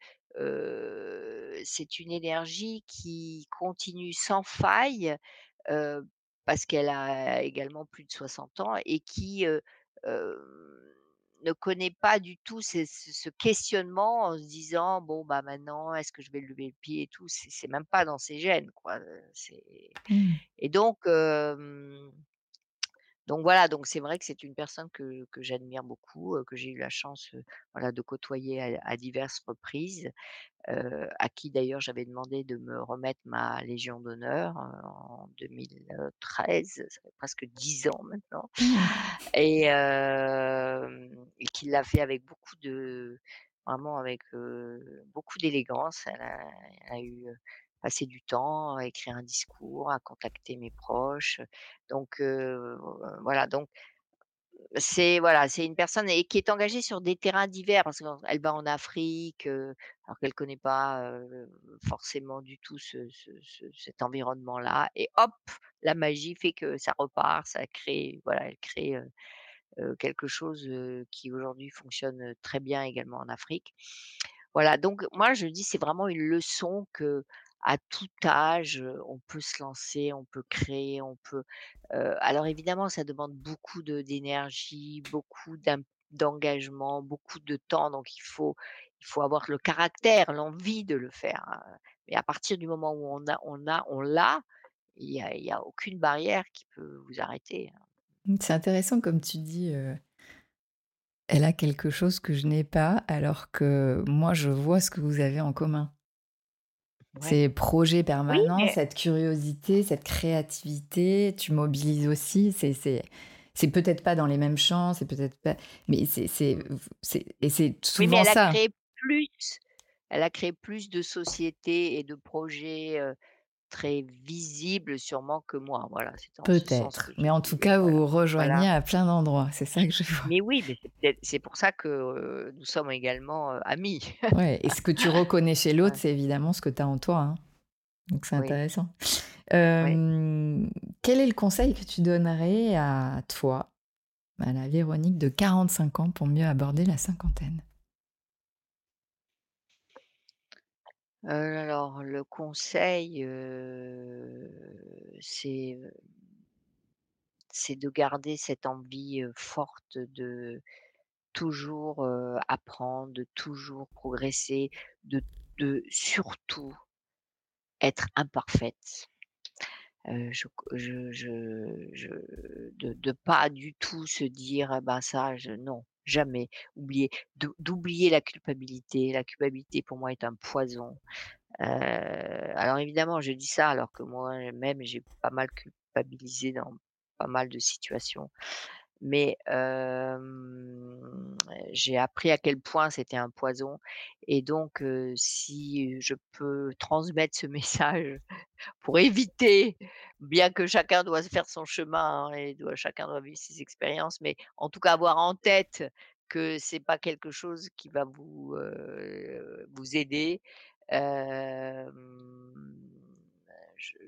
S1: c'est une énergie qui continue sans faille, parce qu'elle a également plus de 60 ans et qui, ne connaît pas du tout ce ce questionnement en se disant: «Bon, bah, maintenant, est-ce que je vais lever le pied et tout?» c'est c'est même pas dans ses gènes, quoi, c'est
S2: Mmh.
S1: et donc donc voilà, donc c'est vrai que c'est une personne que que j'admire beaucoup, que j'ai eu la chance, voilà, de côtoyer à à diverses reprises, à qui d'ailleurs j'avais demandé de me remettre ma légion d'honneur, en 2013, ça fait presque 10 ans maintenant
S2: Mmh.
S1: et qui l'a fait avec beaucoup de vraiment avec, beaucoup d'élégance. Elle a eu, passé du temps à écrire un discours, à contacter mes proches, donc voilà, donc c'est voilà, c'est une personne et qui est engagée sur des terrains divers parce qu'elle va en Afrique, alors qu'elle connaît pas, forcément du tout ce ce ce cet environnement-là et hop, la magie fait que ça repart, ça crée voilà, elle crée, quelque chose, qui aujourd'hui fonctionne, très bien également en Afrique. Voilà, donc moi je dis c'est vraiment une leçon que à tout âge, on peut se lancer, on peut créer, on peut alors évidemment, ça demande beaucoup de d'énergie, beaucoup d'engagement, beaucoup de temps, donc il faut il faut avoir le caractère, l'envie de le faire, heu, mais à partir du moment où on a on a on l'a, il y a y a aucune barrière qui peut vous arrêter, hein.
S2: C'est intéressant comme tu dis, elle a quelque chose que je n'ai pas, alors que moi je vois ce que vous avez en commun.
S1: Ouais.
S2: Ces projets
S1: Oui,
S2: permanents,
S1: mais
S2: cette curiosité, cette créativité, tu mobilises aussi, c'est c'est c'est peut-être pas dans les mêmes champs, c'est peut-être pas mais c'est c'est c'est et c'est
S1: oui, mais
S2: souvent
S1: elle a
S2: ça.
S1: créé plus elle a créé plus de sociétés et de projets, heu, très visibles sûrement que moi. Voilà,
S2: Peut-être, mais en tout cas, vous
S1: voilà.
S2: vous rejoignez à plein d'endroits, c'est ça que je vois.
S1: Mais oui, mais c'est pour ça que, nous sommes également, amis.
S2: Ouais et ce que tu reconnais chez l'autre,
S1: Ouais,
S2: c'est évidemment ce que tu as en toi, hein, donc c'est
S1: oui,
S2: intéressant.
S1: oui.
S2: Quel est le conseil que tu donnerais à toi, à la Véronique de 45 ans pour mieux aborder la cinquantaine?
S1: Heu, alors le conseil, c'est, heu, c'est de garder cette envie, forte de toujours, apprendre, de toujours progresser, de de surtout être imparfaite. Je je je de de pas du tout se dire: «Ah bah, ça je» non, jamais. Oublier d'ou d'oublier la culpabilité. La culpabilité pour moi est un poison. Heu, alors évidemment je dis ça alors que moi-même j'ai pas mal culpabilisé dans pas mal de situations. Mais hem, j'ai appris à quel point c'était un poison et donc si je peux transmettre ce message pour éviter, bien que chacun doit faire son chemin, hein, et chacun doit vivre ses expériences, mais en tout cas avoir en tête que c'est pas quelque chose qui va vous, heu, vous aider. Hem,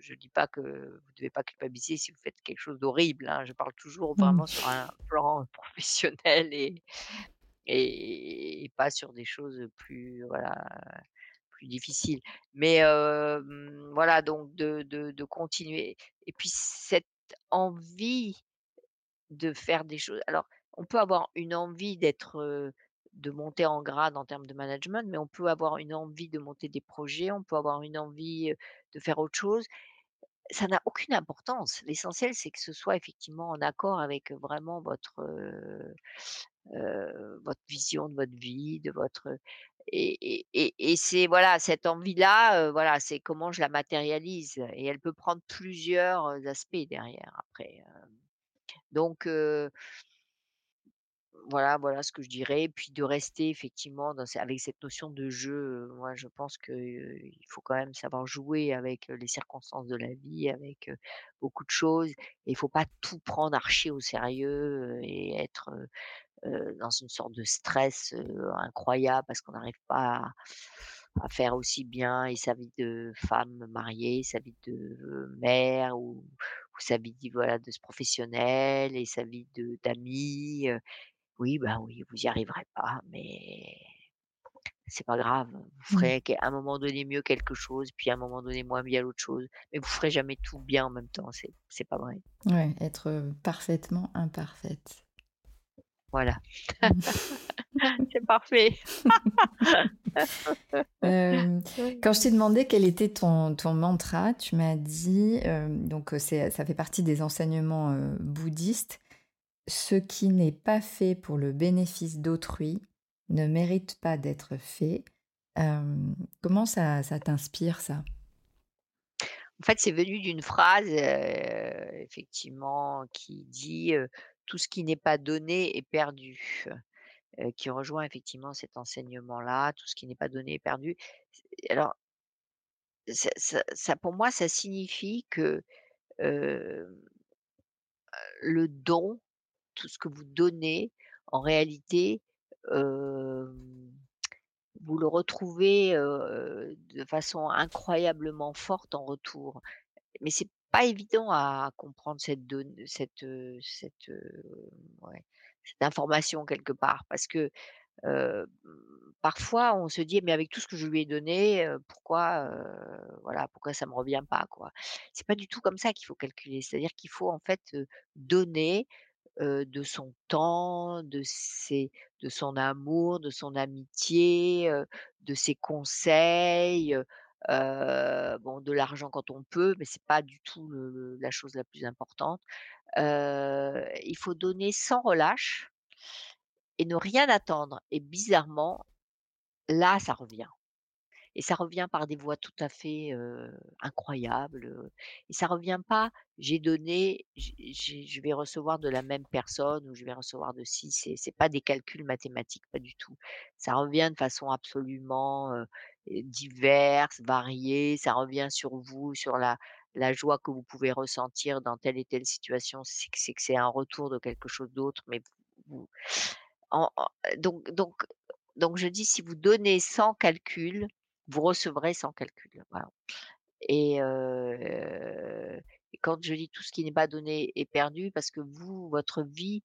S1: je ne dis pas que vous devez pas culpabiliser si vous faites quelque chose d'horrible, hein. Je parle toujours vraiment
S2: Mmh.
S1: sur un plan professionnel et et et pas sur des choses plus, voilà, plus difficiles. Mais voilà, donc de de de continuer et puis cette envie de faire des choses alors on peut avoir une envie d'être, de monter en grade en termes de management, mais on peut avoir une envie de monter des projets, on peut avoir une envie, de faire autre chose. Ça n'a aucune importance. L'essentiel, c'est que ce soit effectivement en accord avec, vraiment votre, votre vision de votre vie, de votre et c'est voilà, cette envie-là, voilà, c'est comment je la matérialise et elle peut prendre plusieurs, aspects derrière après, donc voilà, voilà ce que je dirais. Puis de rester effectivement avec cette notion de jeu, moi je pense que, faut quand même savoir jouer avec, les circonstances de la vie, avec, beaucoup de choses et il faut pas tout prendre archi au sérieux, et être, dans une sorte de stress, incroyable parce qu'on n'arrive pas à faire aussi bien et sa vie de femme mariée, sa vie de mère ou sa vie voilà, de s professionnelle et sa vie de d'amis, heu oui, bah, oui, vous y arriverez pas, mais c'est pas grave. Vous
S2: Mmh.
S1: ferez à un moment donné mieux quelque chose, puis à un moment donné moins bien l'autre chose, mais vous ferez jamais tout bien en même temps, c'est c'est pas vrai.
S2: Ouais, être, parfaitement imparfaite.
S1: Voilà. C'est parfait.
S2: Quand je t'ai demandé quel était ton ton mantra, tu m'as dit, donc c'est ça fait partie des enseignements, bouddhistes: «Ce qui n'est pas fait pour le bénéfice d'autrui ne mérite pas d'être fait». Comment ça ça t'inspire ça?
S1: En fait, c'est venu d'une phrase, effectivement qui dit, «Tout ce qui n'est pas donné est perdu», qui rejoint effectivement cet enseignement-là. Tout ce qui n'est pas donné est perdu. Alors ça pour moi, ça signifie que, le don, tout ce que vous donnez, en réalité, vous le retrouvez, de façon incroyablement forte en retour. Mais c'est pas évident à comprendre cette donn cette, cette, information quelque part parce que, parfois on se dit: «Mais avec tout ce que je lui ai donné, pourquoi, heu, voilà, pourquoi ça me revient pas, quoi?» c'est pas du tout comme ça qu'il faut calculer. C'est-à-dire qu'il faut en fait, donner, heu, de son temps, de ses de son amour, de son amitié, heu, de ses conseils, heu, bon, de l'argent quand on peut, mais c'est pas du tout la chose la plus importante. Il faut donner sans relâche et ne rien attendre et bizarrement, là, ça revient et ça revient par des voies tout à fait, heu, incroyables, et ça revient pas: «J'ai donné, je vais recevoir de la même personne ou je vais recevoir de ci», c'est c'est pas des calculs mathématiques, pas du tout. Ça revient de façon absolument, heu, diverse, variée, ça revient sur vous, sur la la joie que vous pouvez ressentir dans telle et telle situation, c'est c'est que c'est un retour de quelque chose d'autre, mais vous en en donc donc donc je dis: «Si vous donnez sans calcul, vous recevrez sans calcul», et quand je dis: «Tout ce qui n'est pas donné est perdu», parce que vous, votre vie,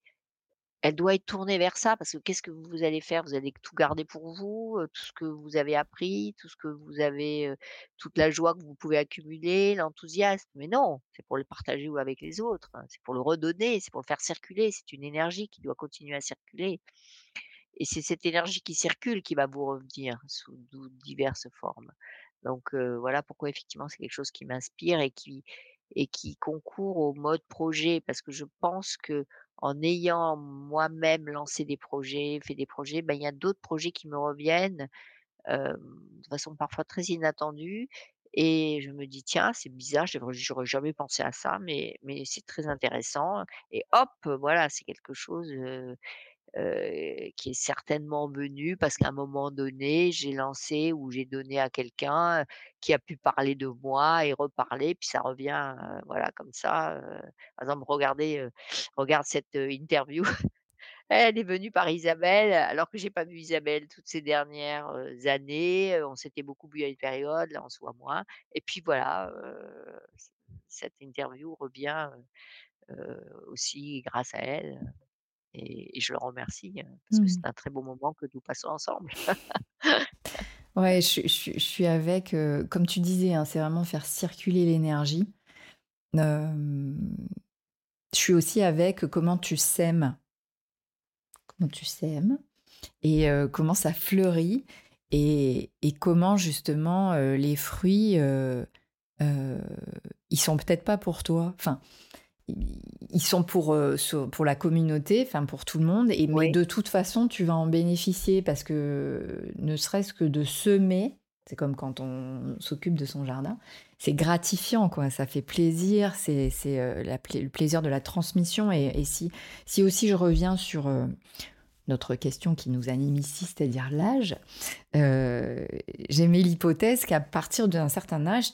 S1: elle doit être tournée vers ça parce que qu'est-ce que vous allez faire? Vous allez tout garder pour vous, tout ce que vous avez appris, tout ce que vous avez, toute la joie que vous pouvez accumuler, l'enthousiasme, mais non! C'est pour le partager avec les autres, c'est pour le redonner, c'est pour le faire circuler, c'est une énergie qui doit continuer à circuler et c'est cette énergie qui circule qui va vous revenir sous diverses formes. Donc voilà pourquoi effectivement c'est quelque chose qui m'inspire et qui et qui concourt au mode projet parce que je pense qu'en ayant moi-même lancé des projets, fait des projets, bah, il y a d'autres projets qui me reviennent, de façon parfois très inattendue et je me dis: «Tiens, c'est bizarre, j'aurais jamais pensé à ça, mais mais c'est très intéressant» et hop, voilà, c'est quelque chose, heu, qui est certainement venu parce qu'à un moment donné, j'ai lancé ou j'ai donné à quelqu'un, qui a pu parler de moi et reparler, puis ça revient, heu, voilà comme ça, par exemple, regardez, regarde cette, interview, elle est venue par Isabelle, alors que j'ai pas vu Isabelle toutes ces dernières, années, on s'était beaucoup vus à une période, là on se voit moins et puis voilà, cette interview revient, aussi grâce à elle et et je le remercie, heu, parce que c'est
S2: Mmh.
S1: un très beau moment que nous passons ensemble.
S2: Ouais, je suis je suis je suis avec, comme tu disais, hein, c'est vraiment faire circuler l'énergie. Je suis aussi avec comment tu sèmes comment tu sèmes. et comment ça fleurit et et comment justement, les fruits, ils sont peut-être pas pour toi. Enfin, ils sont pour, sur pour la communauté, enfin pour tout le monde. Et mais de toute façon, tu vas en bénéficier parce que ne serait-ce que de semer, c'est comme quand on s'occupe de son jardin, c'est gratifiant quoi, ça fait plaisir, c'est plai le plaisir de la transmission. Et et si si aussi je reviens sur, heu, notre question qui nous anime ici, c'est-à-dire l'âge, heu, j'émets l'hypothèse qu'à partir d'un certain âge,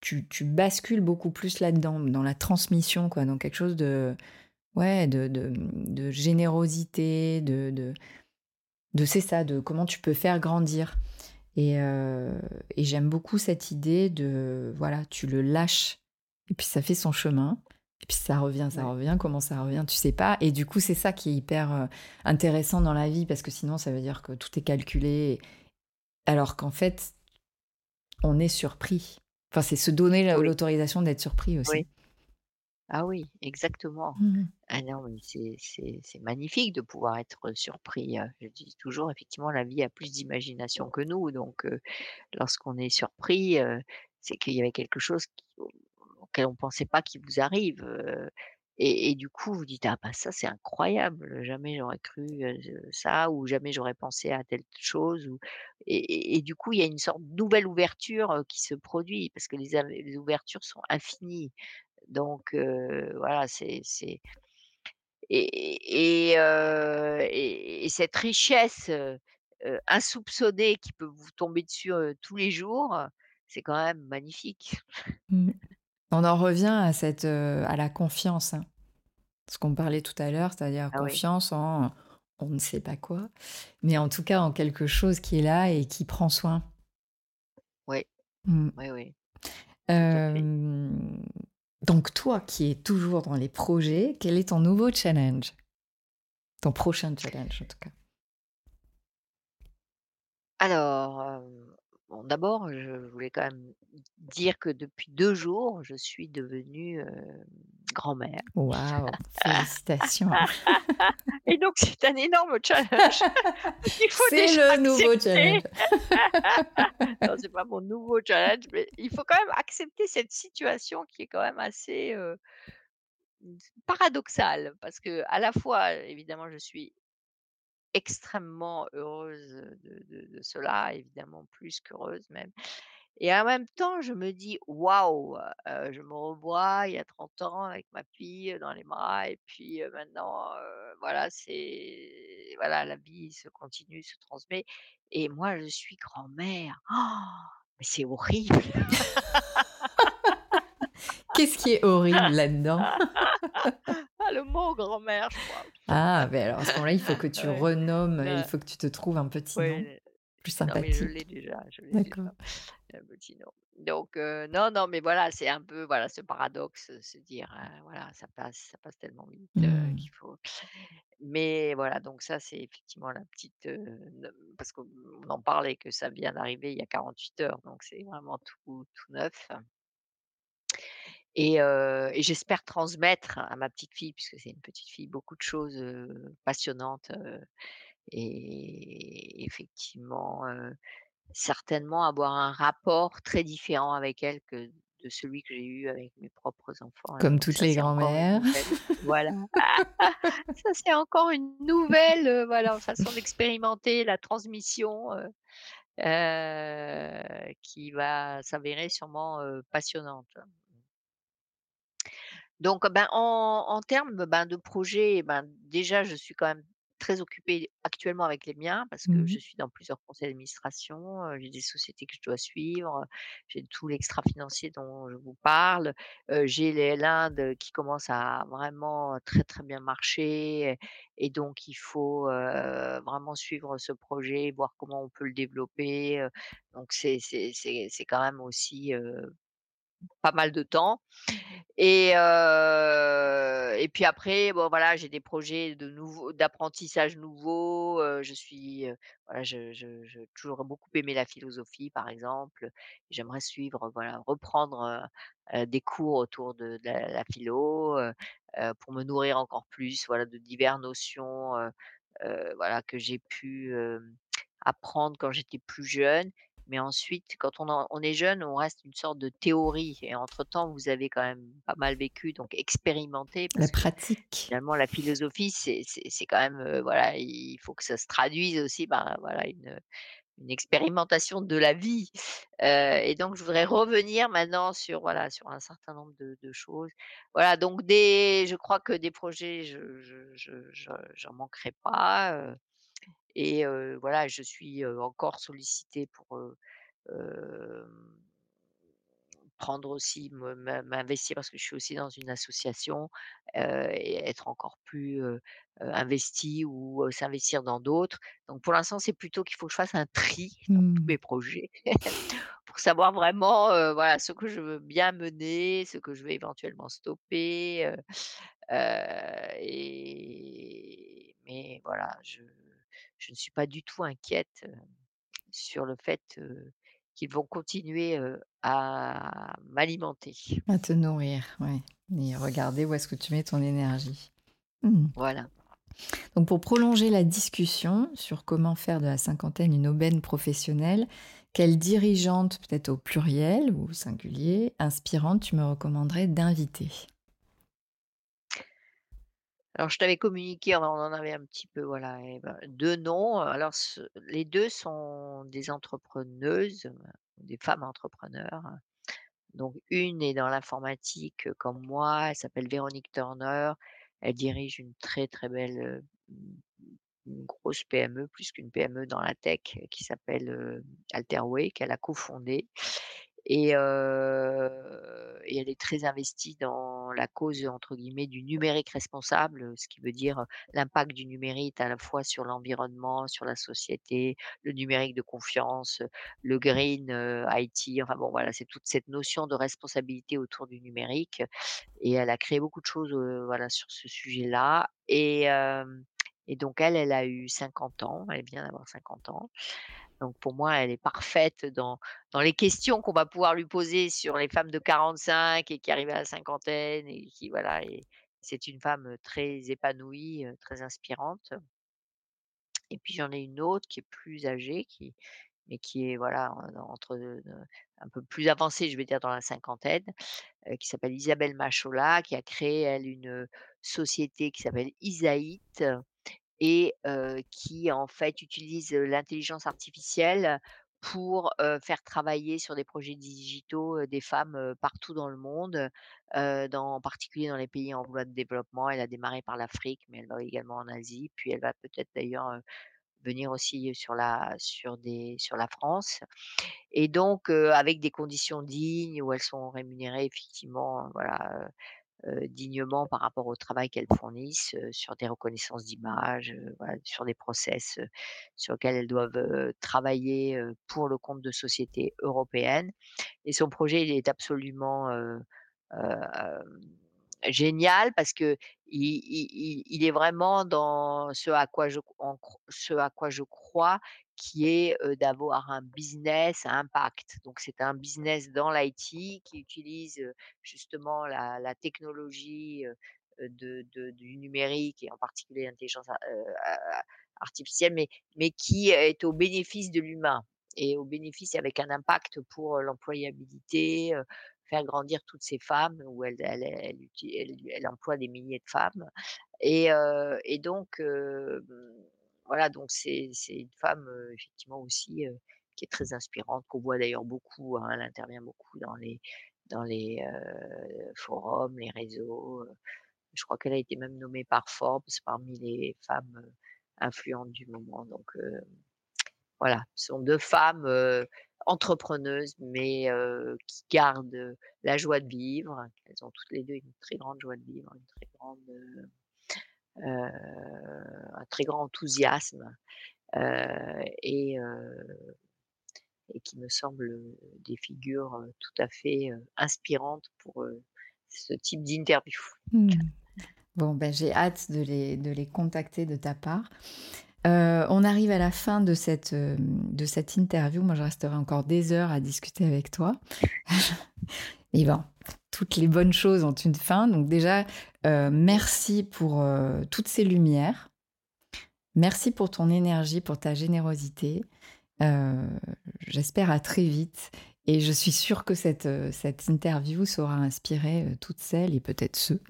S2: tu bascules beaucoup plus là-dedans, dans la transmission quoi, dans quelque chose de ouais, de de, générosité, de de c'est ça, de comment tu peux faire grandir. Et heu et j'aime beaucoup cette idée de voilà, tu le lâches. Et puis ça fait son chemin et puis ça revient, ça
S1: Ouais.
S2: revient. Comment ça revient, tu sais pas et du coup, c'est ça qui est hyper, heu, intéressant dans la vie parce que sinon ça veut dire que tout est calculé alors qu'en fait, on est surpris. Enfin, c'est se donner l'autorisation d'être surpris
S1: Oui.
S2: aussi.
S1: Ah oui, exactement.
S2: Mmh mh.
S1: Ah non, mais c'est magnifique de pouvoir être surpris, heu, je dis toujours effectivement la vie a plus d'imagination que nous donc heu, lorsqu'on est surpris, c'est qu'il y avait quelque chose qui auquel on pensait pas qui vous arrive, et du coup vous dites: «Ah bah ça c'est incroyable, jamais j'aurais cru, ça ou jamais j'aurais pensé à telle chose» ou et du coup il y a une sorte de nouvelle ouverture, qui se produit parce que les ouvertures sont infinies donc voilà c'est et et cette richesse, insoupçonnée qui peut vous tomber dessus, tous les jours, c'est quand même magnifique.
S2: On en revient à cette, heu, à la confiance, hein. Ce qu'on parlait tout à l'heure, c'est-à-dire
S1: Ah oui,
S2: confiance en on ne sait pas quoi, mais en tout cas en quelque chose qui est là et qui prend soin.
S1: oui,
S2: Mmh.
S1: oui, oui,
S2: donc toi qui es toujours dans les projets, quel est ton nouveau challenge? Ton prochain challenge en tout cas?
S1: Alors, bon d'abord, je voulais quand même dire que depuis 2 jours, je suis devenue, grand-mère.
S2: Waouh, félicitations.
S1: Et donc c'est un énorme challenge qu'il faut
S2: C'est
S1: déjà
S2: le nouveau challenge.
S1: Non, c'est pas mon nouveau challenge, mais il faut quand même accepter cette situation qui est quand même assez, paradoxale parce qu'à la fois, évidemment, je suis extrêmement heureuse, de cela, évidemment plus qu'heureuse même et en même temps, je me dis: «Waouh!» je me revois il y a 30 ans avec ma fille, dans les bras et puis, maintenant, voilà, c'est voilà, la vie se continue, se transmet et moi, je suis grand-mère. Mais c'est horrible!
S2: Qu'est-ce qui est horrible là-dedans?
S1: Ah, le mot grand-mère, je crois.
S2: Ah, beh, alors à ce moment-là, il faut que tu
S1: Ouais,
S2: renommes, il faut que tu te trouves un petit nom plus
S1: non, mais je l'ai
S2: sympathique.
S1: déjà, je l'ai
S2: D'accord.
S1: déjà. Un petit nom. Donc heu, non, non, mais voilà, c'est un peu, voilà, ce paradoxe, heu, se dire, heu, voilà, ça passe ça passe tellement vite, heu,
S2: Mmh.
S1: qu'il faut mais voilà, donc ça, c'est effectivement la petite, parce qu'on en parlait que ça vient d'arriver il y a 48 heures, donc c'est vraiment tout tout neuf et j'espère transmettre à ma petite fille, puisque c'est une petite fille, beaucoup de choses, passionnantes, et effectivement, Certainement avoir un rapport très différent avec elle que de celui que j'ai eu avec mes propres enfants et
S2: Comme
S1: donc
S2: toutes
S1: ça,
S2: les
S1: nouvelle voilà. Ça, c'est encore une nouvelle, voilà, façon d'expérimenter la transmission, qui va s'avérer sûrement, passionnante. Donc, ben, en en termes, ben, de projets, ben, déjà, je suis quand même très occupée actuellement avec les miens parce que
S2: Mmh.
S1: je suis dans plusieurs conseils d'administration, j'ai des sociétés que je dois suivre, j'ai tout l'extra financier dont je vous parle, j'ai les l'Inde qui commence à vraiment très, très bien marcher et donc il faut, heu, vraiment suivre ce projet, voir comment on peut le développer, donc c'est c'est c'est c'est quand même aussi, heu, pas mal de temps. Et et puis après, bon voilà, j'ai des projets de nouveaux d'apprentissage nouveaux, heu, je suis, voilà, toujours beaucoup aimé la philosophie, par exemple. J'aimerais suivre, voilà, reprendre, des cours autour de la la philo, pour me nourrir encore plus, voilà, de diverses notions, voilà, que j'ai pu, apprendre quand j'étais plus jeune. Mais ensuite, quand on on est jeune, on reste une sorte de théorie et entre temps, vous avez quand même pas mal vécu, donc expérimenté
S2: La
S1: parce que
S2: pratique.
S1: finalement la philosophie, c'est quand même, heu, voilà, il faut que ça se traduise aussi par, voilà, une, une expérimentation de la vie. Heu et donc je voudrais revenir maintenant sur, voilà, sur un certain nombre de de choses. Voilà, donc des je crois que des projets, je je je je j'en manquerai pas, heu et heu, voilà, je suis, heu, encore sollicitée pour, heu, hem, prendre aussi me m'in m'investir parce que je suis aussi dans une association, heu et être encore plus, heu heu, investie ou, heu, s'investir dans d'autres. Donc pour l'instant, c'est plutôt qu'il faut que je fasse un tri dans tous
S2: Mmh.
S1: mes projets pour savoir vraiment, heu, voilà, ce que je veux bien mener, ce que je vais éventuellement stopper, heu heu et mais voilà, je je ne suis pas du tout inquiète, heu, sur le fait, heu, qu'ils vont continuer, à m'alimenter.
S2: À te nourrir, ouais et regarder où est-ce que tu mets ton énergie. Mmh.
S1: Voilà.
S2: Donc pour prolonger la discussion sur comment faire de la cinquantaine une aubaine professionnelle, quelle dirigeante, peut-être au pluriel ou au singulier, inspirante, tu me recommanderais d'inviter?
S1: Alors je t'avais communiqué, on en avait un petit peu, voilà bah, 2 noms. Alors les 2 sont des entrepreneuses, des femmes entrepreneurs. Donc une est dans l'informatique, comme moi, elle s'appelle Véronique Turner. Elle dirige une très, très belle, une grosse PME, plus qu'une PME dans la tech, qui s'appelle, Alterway, qu'elle a cofondée et elle est très investie dans la cause, entre guillemets, du «numérique responsable», ce qui veut dire, l'impact du numérique à la fois sur l'environnement, sur la société, le numérique de confiance, le green, IT, enfin bon voilà, c'est toute cette notion de responsabilité autour du numérique et elle a créé beaucoup de choses, voilà, sur ce sujet-là et et donc elle, elle a eu 50 ans, elle vient d'avoir 50 ans. Donc pour moi, elle est parfaite dans les questions qu'on va pouvoir lui poser sur les femmes de 45 et qui arrivent à la cinquantaine et qui voilà c'est une femme, très épanouie, heu, très inspirante. Et puis j'en ai une autre qui est plus âgée, qui mais qui est voilà, en entre, heu, un peu plus avancée, je vais dire dans la cinquantaine, heu, qui s'appelle Isabelle Machola, qui a créé une, société qui s'appelle Isaït et qui en fait utilise, l'intelligence artificielle pour, faire travailler sur des projets digitaux, des femmes, partout dans le monde, en particulier dans les pays en voie de développement. Elle a démarré par l'Afrique, mais elle va également en Asie, puis elle va peut-être d'ailleurs, venir aussi sur la sur la France et donc avec des conditions dignes où elles sont rémunérées effectivement, voilà, dignement par rapport au travail qu'elles fournissent, heu, sur des reconnaissances d'images, voilà, sur des process, sur lesquels elles doivent, travailler, pour le compte de sociétés européennes. Et son projet, il est absolument, génial parce qu'il il est vraiment dans ce à quoi je ce à quoi je crois, qui est, d'avoir un business à impact. Donc c'est un business dans l'IT qui utilise, justement la technologie, du numérique et en particulier l'intelligence artificielle, mais qui est au bénéfice de l'humain et au bénéfice avec un impact pour, l'employabilité, faire grandir toutes ces femmes où elle elle emploie des milliers de femmes et donc voilà, donc c'est une femme, effectivement aussi, qui est très inspirante, qu'on voit d'ailleurs beaucoup, hein. Elle intervient beaucoup dans les forums, les réseaux. Je crois qu'elle a été même nommée par Forbes parmi les femmes, influentes du moment donc voilà, ce sont 2 femmes, entrepreneuses, mais qui gardent, la joie de vivre. Elles ont toutes les 2 une très grande joie de vivre, une très grande, un très grand enthousiasme, heu et heu et qui me semblent, des figures, tout à fait, inspirantes pour, ce type d'interview.
S2: Mmh. Bon, ben, j'ai hâte de les de les contacter de ta part. On arrive à la fin de cette, de cette interview. Moi, je resterai encore des heures à discuter avec toi. Et bon, toutes les bonnes choses ont une fin. Donc déjà, heu, merci pour, heu, toutes ces lumières. Merci pour ton énergie, pour ta générosité. Euh, j'espère à très vite. Et je suis sûre que cette, euh, cette interview saura inspirer euh, toutes celles et peut-être ceux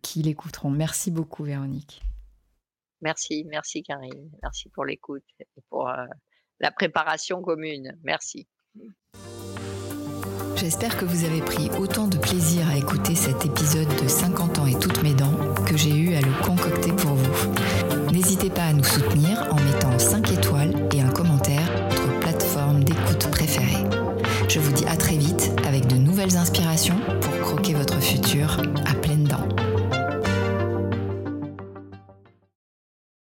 S2: qui l'écouteront. Merci beaucoup, Véronique.
S1: Merci, merci Karine. Merci pour l'écoute et pour la préparation commune. Merci.
S2: J'espère que vous avez pris autant de plaisir à écouter cet épisode de 50 ans et toutes mes dents que j'ai eu à le concocter pour vous. N'hésitez pas à nous soutenir en mettant 5 étoiles et un commentaire sur votre plateforme d'écoute préférée. Je vous dis à très vite avec de nouvelles inspirations